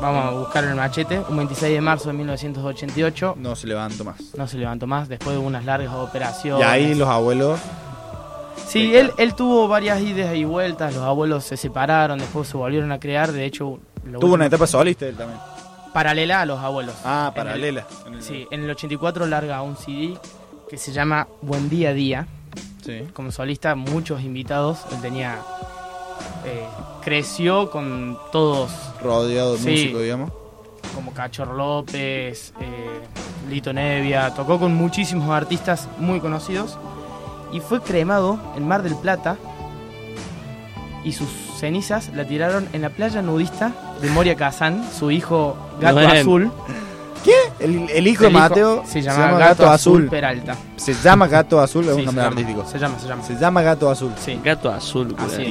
vamos a buscar el machete. Un 26 de marzo de 1988. No se levantó más. No se levantó más después de unas largas operaciones. Y ahí los abuelos. Sí, él, él tuvo varias idas y vueltas, los abuelos se separaron, después se volvieron a crear, de hecho... lo Tuvo una etapa solista él también. Paralela a los abuelos. Ah, En el- paralela. sí, en el 84 larga un CD que se llama Buen Día Día. Sí. Como solista, muchos invitados. Él tenía... eh, creció con todos... Rodeado de Sí. músicos, digamos. Como Cachor López, eh, Lito Nevia. Tocó con muchísimos artistas muy conocidos. Y fue cremado en Mar del Plata. Y sus cenizas la tiraron en la playa nudista de Moria Kazán, su hijo Gato. Azul. ¿Qué? El, el hijo de Mateo se llama Gato Azul Peralta. Se llama Gato Azul, es Sí, un se nombre llama, artístico. se llama, se llama. Se llama Gato Azul. Sí. Gato azul, Así es.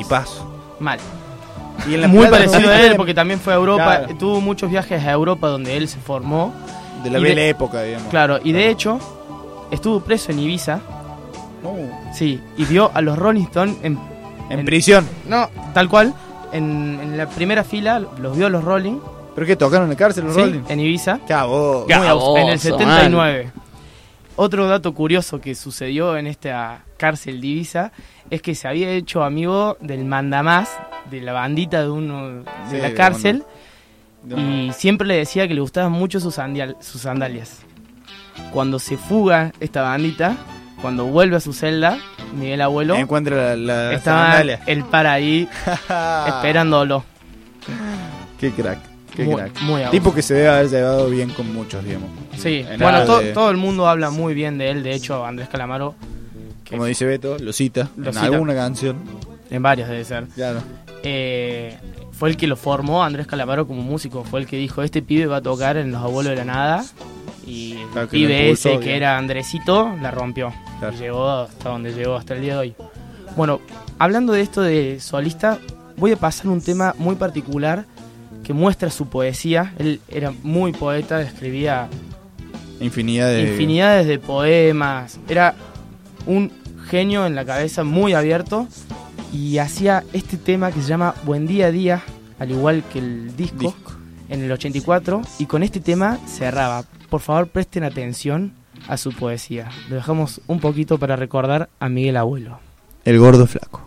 Mal. Y en La Muy parecido a él, porque también fue a Europa. Claro. Tuvo muchos viajes a Europa donde él se formó. De la bella época, digamos. Claro, y de hecho, estuvo preso en Ibiza. Sí, y vio a los Rolling Stones en, En prisión. No, tal cual. En, en la primera fila los vio a los Rolling. ¿Pero qué? ¿Tocaron en la cárcel los Sí, Rolling? en Ibiza. En el baboso, 79. Otro dato curioso que sucedió en esta cárcel de Ibiza es que se había hecho amigo del mandamás de la bandita de uno de la de cárcel uno. y siempre le decía que le gustaban mucho sus, sus sandalias. Cuando se fuga esta bandita, cuando vuelve a su celda, Miguel Abuelo Encuentra la, la estaba el para ahí esperándolo. Qué crack. Qué Muy- crack. muy tipo que se debe haber llevado bien con muchos, digamos. Sí, En bueno, nada to- de- todo el mundo habla muy bien de él. De hecho, Andrés Calamaro, Como dice Beto, lo cita Lo en cita. alguna canción. en varias debe ser, Claro. eh, fue el que lo formó Andrés Calamaro como músico. Fue el que dijo: Este pibe va a tocar en Los Abuelos de la Nada. Y el Claro, pibe impulsó, ese que era Andresito la rompió. Y llegó hasta donde llegó hasta el día de hoy. Bueno, hablando de esto de solista, voy a pasar un tema muy particular que muestra su poesía. Él era muy poeta, escribía Infinidad de. infinidades de poemas. Era un genio en la cabeza, muy abierto. Y hacía este tema que se llama Buen Día a Día, al igual que el disco, en el 84. Y con este tema cerraba. Por favor, presten atención a su poesía. Lo dejamos un poquito para recordar a Miguel Abuelo. El gordo flaco.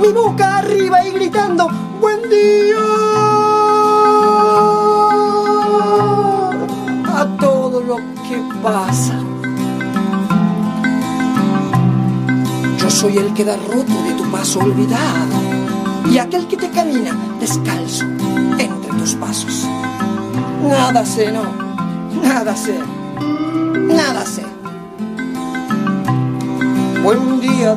mi boca arriba y gritando buen día a todo lo que pasa. Yo soy el que da roto de tu paso olvidado y aquel que te camina descalzo entre tus pasos. Nada sé, no, nada sé, nada sé. Buen día,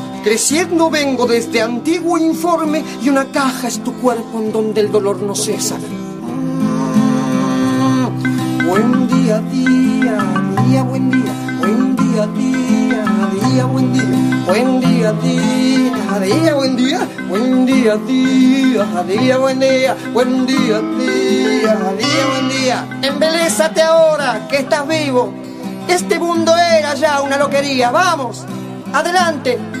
Creciendo vengo desde antiguo informe y una caja es tu cuerpo en donde el dolor no cesa. Mm, Buen día, día, día, buen día. Buen día, día, día, buen día. Buen día, día, día, buen día. Buen día, día, día, buen día. Buen día, día, día, buen día. Embelésate ahora que estás vivo. Este mundo era ya una loquería. Vamos, adelante.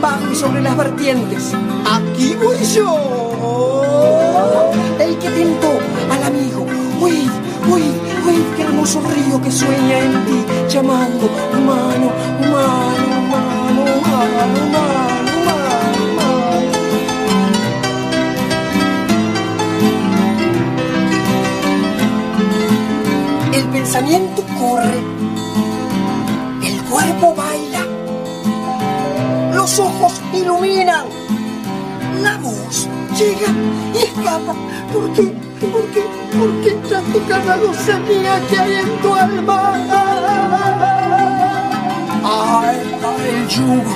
bajo y sobre las vertientes. Aquí voy yo. El que tentó al amigo. Uy, uy, uy, qué hermoso río que sueña en ti, llamando humano, humano, humano, humano, humano. El pensamiento corre, el cuerpo baila, los ojos iluminan, la voz llega y escapa. ¿Por qué? ¿Por qué? ¿Por qué tanto cada mía que hay en tu alma? ¡Ay, el yugo!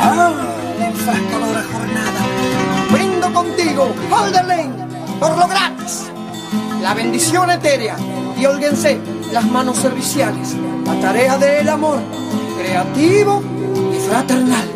¡Ah, la enfrascadora jornada! Brindo contigo, Alderlane, por lo gratis. la bendición etérea y olguense las manos serviciales, la tarea del amor creativo fraternal.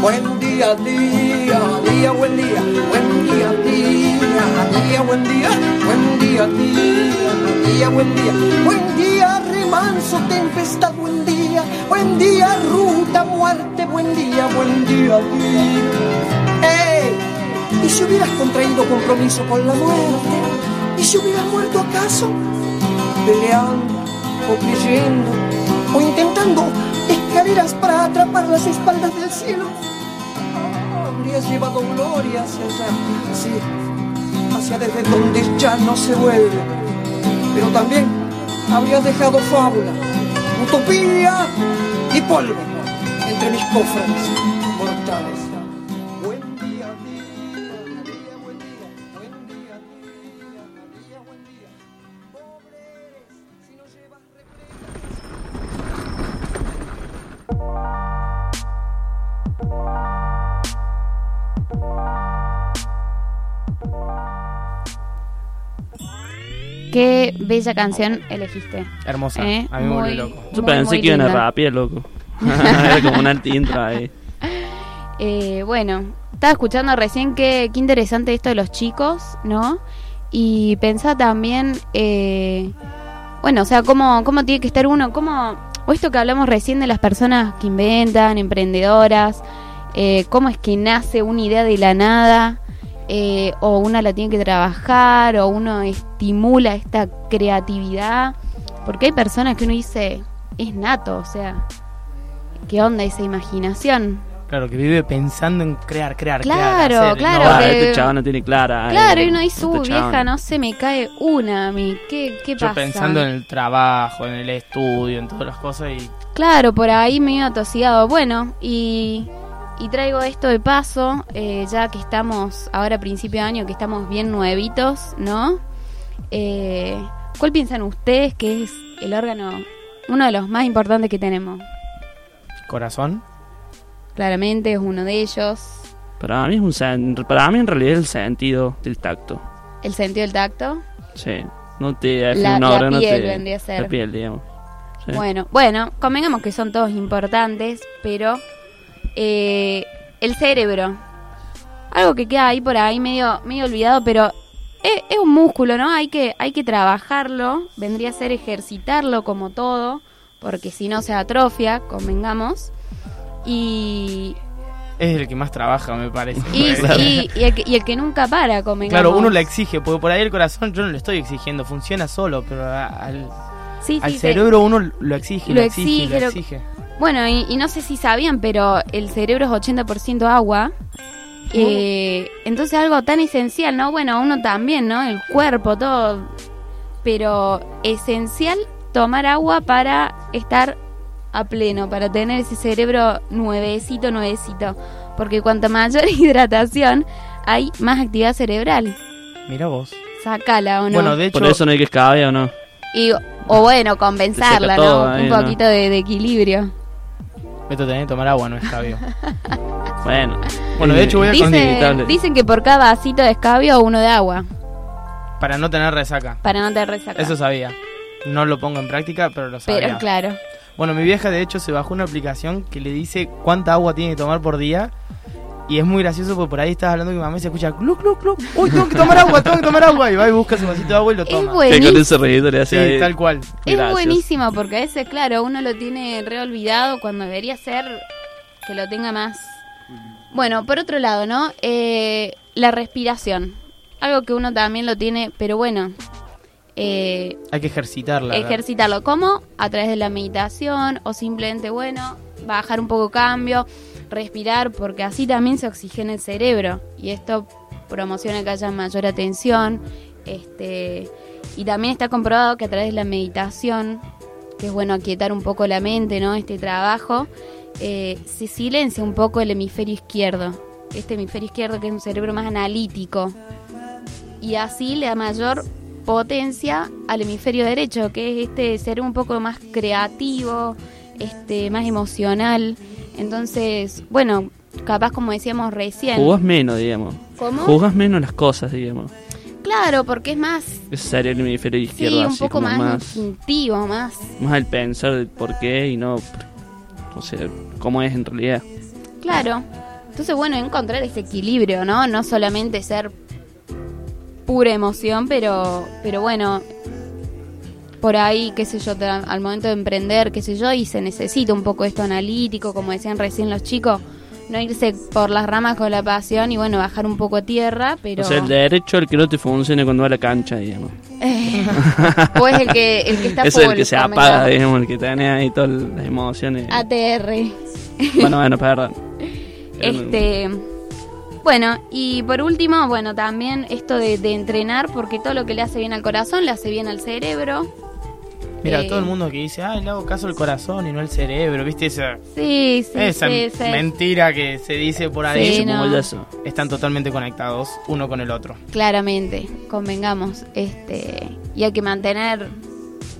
Buen día, día, día, buen día, buen día, día, día, buen día, buen día, día, día, buen día, buen día, remanso, tempestad, buen día, buen día, ruta, muerte, buen día, buen día, día. ¡Ey! ¿Y si hubieras contraído compromiso con la muerte? ¿Y si hubieras muerto acaso? Peleando, o creyendo, o intentando para atrapar las espaldas del cielo. Habrías llevado gloria hacia allá, sí, hacia desde donde ya no se vuelve. Pero también habrías dejado fábula, utopía y polvo entre mis cofres Qué bella canción elegiste. Hermosa. ¿Eh? A mí me volvió Muy- loco. Yo muy, pensé muy que iban a rapear, loco. Era como una intro ahí. Eh, bueno, estaba escuchando recién que qué interesante esto de los chicos, ¿no? Y pensaba también, eh, bueno, o sea, cómo, cómo tiene que estar uno, cómo, o esto que hablamos recién de las personas que inventan, emprendedoras, eh, cómo es que nace una idea de la nada, eh, o uno la tiene que trabajar, o uno estimula esta creatividad, porque hay personas que uno dice, es nato, o sea, ¿qué onda esa imaginación? Claro, que vive pensando en crear, crear, Claro, crear. hacer, claro, que- Este chaval no tiene clara. Claro, eh, y uno dice, este "Uh, chabón". vieja, no se me cae una a mí. ¿Qué, qué Yo pasa? pensando en el trabajo, en el estudio, en todas las cosas y Claro, por ahí medio atosigado. Bueno, y, y traigo esto de paso, eh, ya que estamos ahora a principio de año, que estamos bien nuevitos, ¿no? Eh, ¿Cuál piensan ustedes que es el órgano, uno de los más importantes que tenemos? corazón. Claramente es uno de ellos. Para mí, es un sen- para mí en realidad es el sentido del tacto. El sentido del tacto. Sí. No te es La- una la piel te- vendría a ser. La piel, digamos. Sí. Bueno, bueno, convengamos que son todos importantes, pero eh, el cerebro, algo que queda ahí por ahí medio, medio olvidado, pero es, es un músculo, ¿no? Hay que, hay que trabajarlo, vendría a ser ejercitarlo como todo, porque si no se atrofia, convengamos. Y, Es el que más trabaja, me parece. y, Porque- y- y el, que, y el que nunca para, convengamos. Claro, uno la exige, porque por ahí el corazón yo no lo estoy exigiendo, funciona solo, pero al, Sí, al sí, cerebro uno lo exige, lo lo exige, lo- exige. Bueno, y, y no sé si sabían, pero el cerebro es 80% agua. Eh, entonces algo tan esencial, ¿no? Bueno, uno también, ¿no? El cuerpo, todo. Pero esencial tomar agua para estar a pleno, para tener ese cerebro nuevecito, nuevecito. Porque cuanto mayor hidratación, hay más actividad cerebral. Mira vos. Sácala o no. Bueno, de hecho, Por eso no hay que escabear, ¿o no? Y, o bueno, compensarla, todo ¿no? ahí, Un ¿no? poquito de, de equilibrio. Beto tenés que tomar agua, no es cabio. Bueno. Bueno, de hecho voy a Dice- con- dicen que por cada vasito de escabio uno de agua, Para no tener resaca. para no te resaca. Eso sabía. No lo pongo en práctica, pero lo sabía. Pero claro. Bueno, mi vieja de hecho se bajó una aplicación que le dice cuánta agua tiene que tomar por día. Y es muy gracioso porque por ahí estás hablando con mi mamá se escucha glu, glu, glu. Uy, tengo que tomar agua, tengo que tomar agua. Y va y busca su vasito de agua y lo toma. Que con ese ruido le Sí, hace ahí. tal cual. Es Gracias. buenísimo porque a veces, claro, uno lo tiene re olvidado cuando debería ser que lo tenga más. Bueno, por otro lado, ¿no? Eh, la respiración. Algo que uno también lo tiene, pero bueno, eh, Hay que ejercitarla. ejercitarlo. ¿Cómo? A través de la meditación o simplemente, bueno, bajar un poco cambio, respirar, porque así también se oxigena el cerebro y esto promociona que haya mayor atención. Este, y también está comprobado que a través de la meditación, que es bueno aquietar un poco la mente, ¿no? Este trabajo, eh, se silencia un poco el hemisferio izquierdo. Este hemisferio izquierdo que es un cerebro más analítico. Y así le da mayor potencia al hemisferio derecho, que es este ser un poco más creativo, este más emocional. Entonces, bueno, capaz como decíamos recién. Jugás menos, digamos. ¿Cómo? Jugás menos las cosas, digamos. Claro, porque es más, Ese sería el hemisferio sí, izquierdo, un así poco como más, más, instintivo, más. más el pensar del por qué y no, o sea, cómo es en realidad. Claro. Entonces, bueno, encontrar ese equilibrio, ¿no? No solamente ser pura emoción, pero, pero bueno, por ahí, qué sé yo, al momento de emprender, qué sé yo, y se necesita un poco esto analítico, como decían recién los chicos, no irse por las ramas con la pasión y bueno, bajar un poco a tierra, pero... O sea, el derecho al que no te funcione cuando va a la cancha, digamos. Eh, o es el que, el que está es el que se apaga, digamos, el que tiene ahí todas las emociones. ATR. Bueno, bueno, perdón. Este, bueno, y por último, bueno, también esto de, de entrenar, porque todo lo que le hace bien al corazón le hace bien al cerebro. Mira, Eh, todo el mundo que dice, ay, le hago caso al corazón y no al cerebro, ¿viste? Esa, Sí, sí, esa sí, sí. mentira que se dice por ahí. Sí, no. Están totalmente conectados uno con el otro. Claramente, convengamos. Este, y hay que mantener.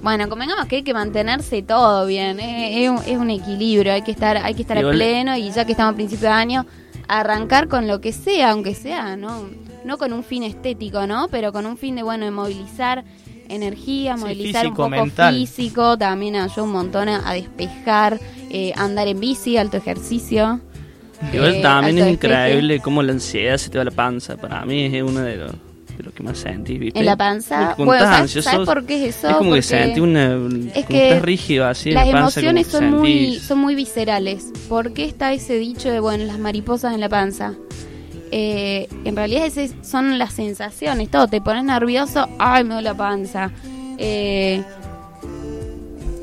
Bueno, convengamos que hay que mantenerse todo bien. Es, un, es un equilibrio, hay que estar, hay que estar a Igual- pleno y ya que estamos a principio de año, arrancar con lo que sea, aunque sea, ¿no? No con un fin estético, ¿no? Pero con un fin de, bueno, de movilizar energía, Sí, movilizar físico, un poco mental. físico, también ayuda un montón a, despejar, eh, andar en bici, alto ejercicio. Igual eh, también es increíble cómo la ansiedad se te va a la panza. Para mí es uno de los, de los que más sentís, ¿viste? En la panza. Bueno, ¿sabes, sabes por qué es eso? Es como que sentís una. es que estás rígido así en las la panza. emociones son muy, son muy viscerales. ¿Por qué está ese dicho de, bueno, las mariposas en la panza? Eh, en realidad esas son las sensaciones, todo, te pones nervioso, ay, me duele la panza. Eh,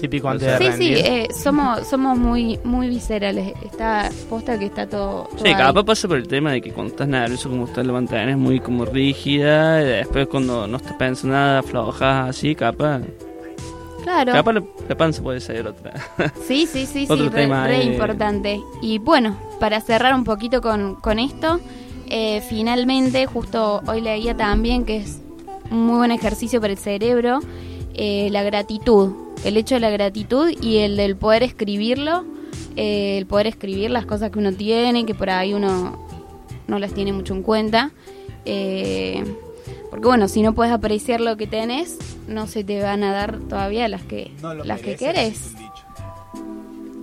Típico antes de sí, sí, rendir. eh, somos, somos muy, muy viscerales. Está, posta que está todo. todo Sí, ahí. capaz pasa por el tema de que cuando estás nervioso, como estás levantando, es muy como rígida. Y después, cuando no estás pensando nada, aflojas así, capaz. Claro. Capaz la, la panza puede ser otra. Sí, sí, sí, sí, Otro re, tema re importante. Y bueno, para cerrar un poquito con, con esto, eh, finalmente, justo hoy leía también que es un muy buen ejercicio para el cerebro, eh, la gratitud, el hecho de la gratitud y el del poder escribirlo, eh, el poder escribir las cosas que uno tiene, que por ahí uno no las tiene mucho en cuenta. Eh, porque bueno, si no puedes apreciar lo que tenés, no se te van a dar todavía las que, las que querés.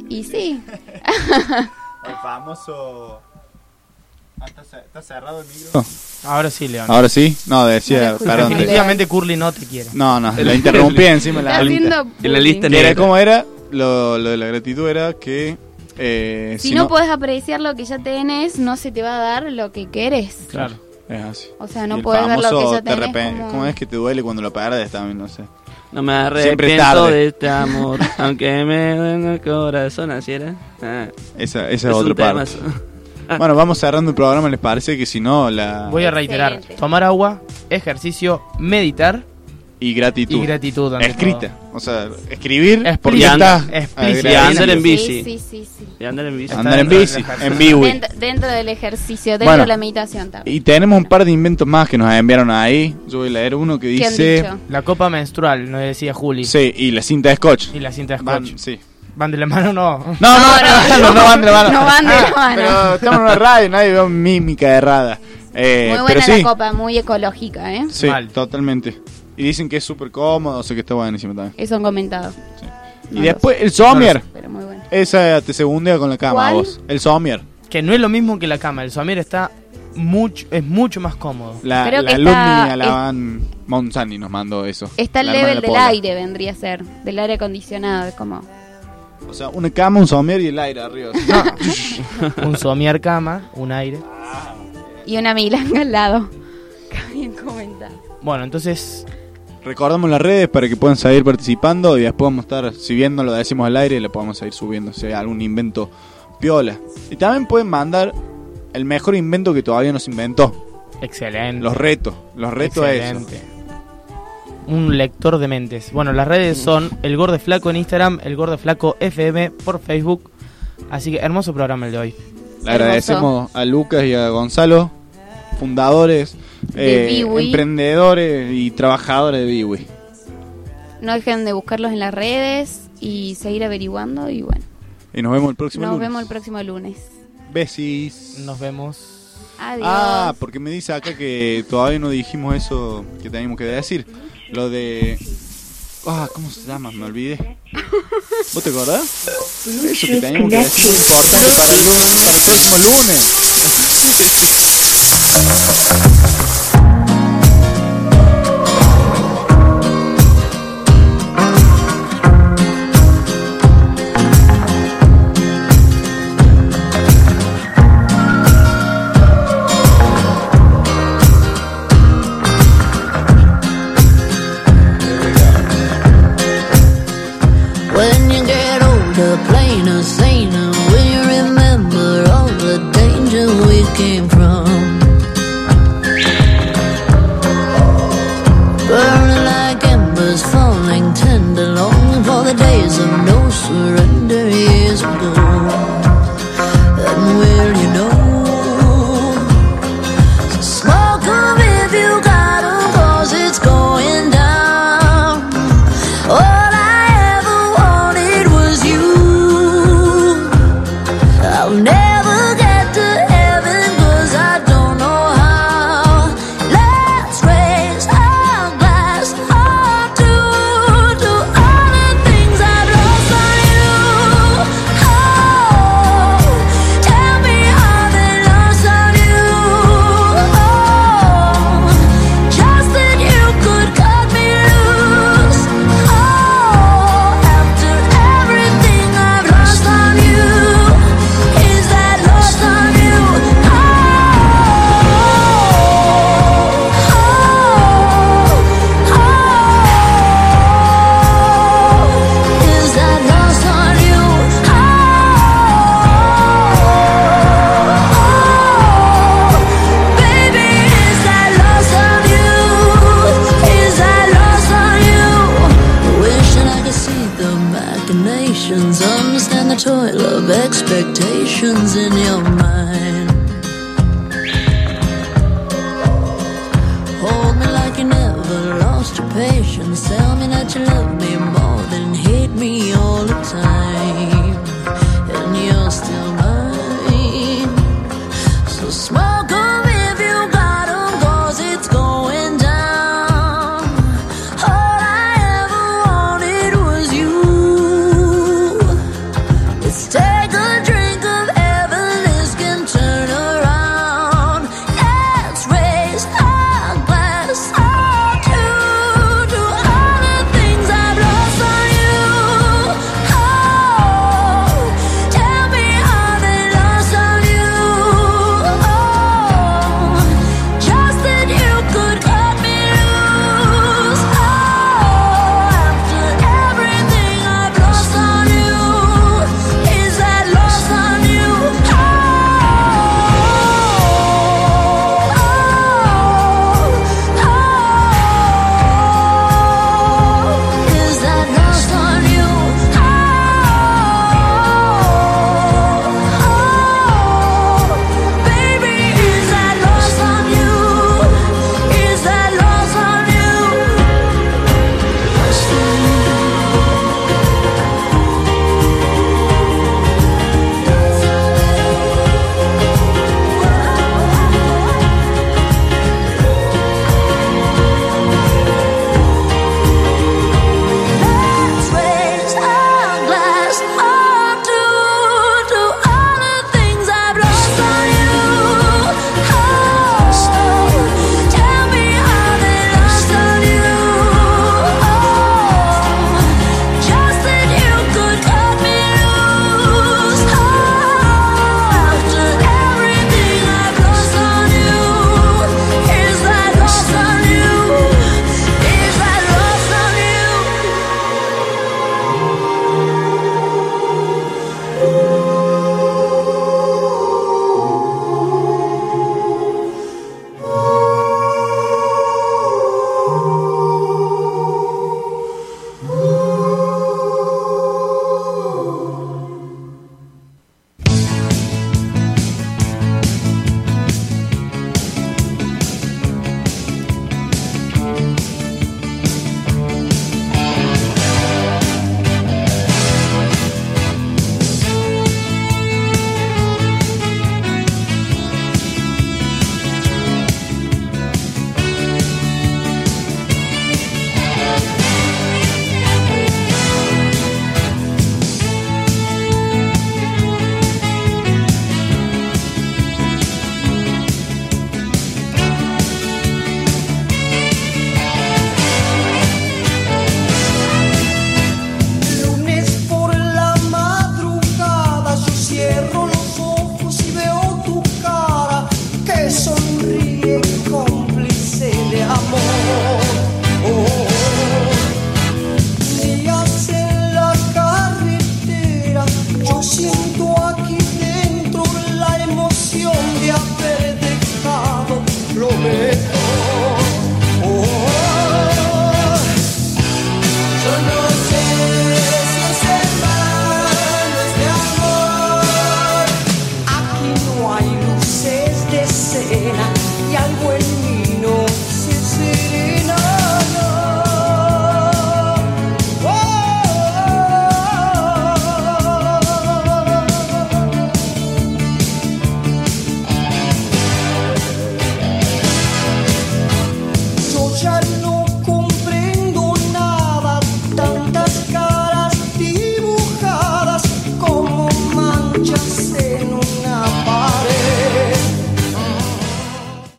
Y sí. El famoso. Ah, ¿Está, ce- está cerrado el micro? Ahora sí, León. Ahora sí, no, decía, No perdón. Definitivamente Curly no te quiere. No, no, la interrumpí encima. La haciendo En la lista negra. ¿Cómo era? Lo, lo de la gratitud era que. eh, Si, no, podés apreciar lo que ya tenés, no se te va a dar lo que querés. Claro, es así. O sea, no podés ver lo que ya te tenés como- ¿Cómo es que te duele cuando lo pierdes también? No sé. No me arrepiento tarde. de este amor, aunque me duele el corazón, así era. Ah. Esa, esa es, otra parte. temazo. bueno, vamos cerrando el programa, ¿les parece? Que si no, la. Voy a reiterar: tomar agua, ejercicio, meditar Y gratitud. y gratitud. ante Escrita. todo. O sea, escribir porque Explícita. está Explícita. Y andar en bici. Sí, sí, sí. Y andar en bici. Andar en bici, en biwi. Dentro, dentro del ejercicio, dentro Bueno. de la meditación también. Y tenemos un par de inventos más que nos enviaron ahí. Yo voy a leer uno que ¿Qué han dice. La copa menstrual, nos decía Juli. Sí, y la cinta de scotch. Y la cinta de Van- scotch. sí. ¿Van de la mano no? No, no, no, no, no van de la mano. No van de la Ah, mano. Pero estamos en una radio, nadie ve mímica errada. Eh, Muy pero buena sí, la copa, muy ecológica, ¿eh? sí, totalmente. Y dicen que es súper cómodo, o sea que está buenísimo también. Eso han comentado. y después el somier. Pero muy bueno. Esa te segundea con la cama ¿Cuál? vos. El somier. Que no es lo mismo que la cama. El somier está mucho, es mucho más cómodo. La, Creo la que está- Alaban Monzani nos mandó eso. Está el La level de del aire, vendría a ser. Del aire acondicionado, es como... O sea, una cama, un somier y el aire arriba. un somier cama, un aire. Y una milanga al lado. Bien comentado. Bueno, entonces Recordamos las redes para que puedan seguir participando y después vamos a estar, si bien no lo decimos al aire, lo podemos seguir subiendo, si hay algún invento piola. Y también pueden mandar el mejor invento que todavía no se inventó. Excelente. Los retos, los retos a eso un lector de mentes. Bueno, las redes son El Gordo Flaco en Instagram, El Gordo Flaco FM por Facebook. Así que hermoso programa el de hoy. Le agradecemos a Lucas y a Gonzalo, fundadores, eh, emprendedores y trabajadores de Biwi. No dejen de buscarlos en las redes y seguir averiguando y bueno. Y nos vemos el próximo lunes. Nos vemos el próximo lunes. Besis. Nos vemos. Adiós. Ah, porque me dice acá que todavía no dijimos eso que teníamos que decir. Lo de. Ah, ¿cómo se llama? Me olvidé. ¿Vos te acordás? Eso que teníamos que decir importante para el, para el próximo lunes.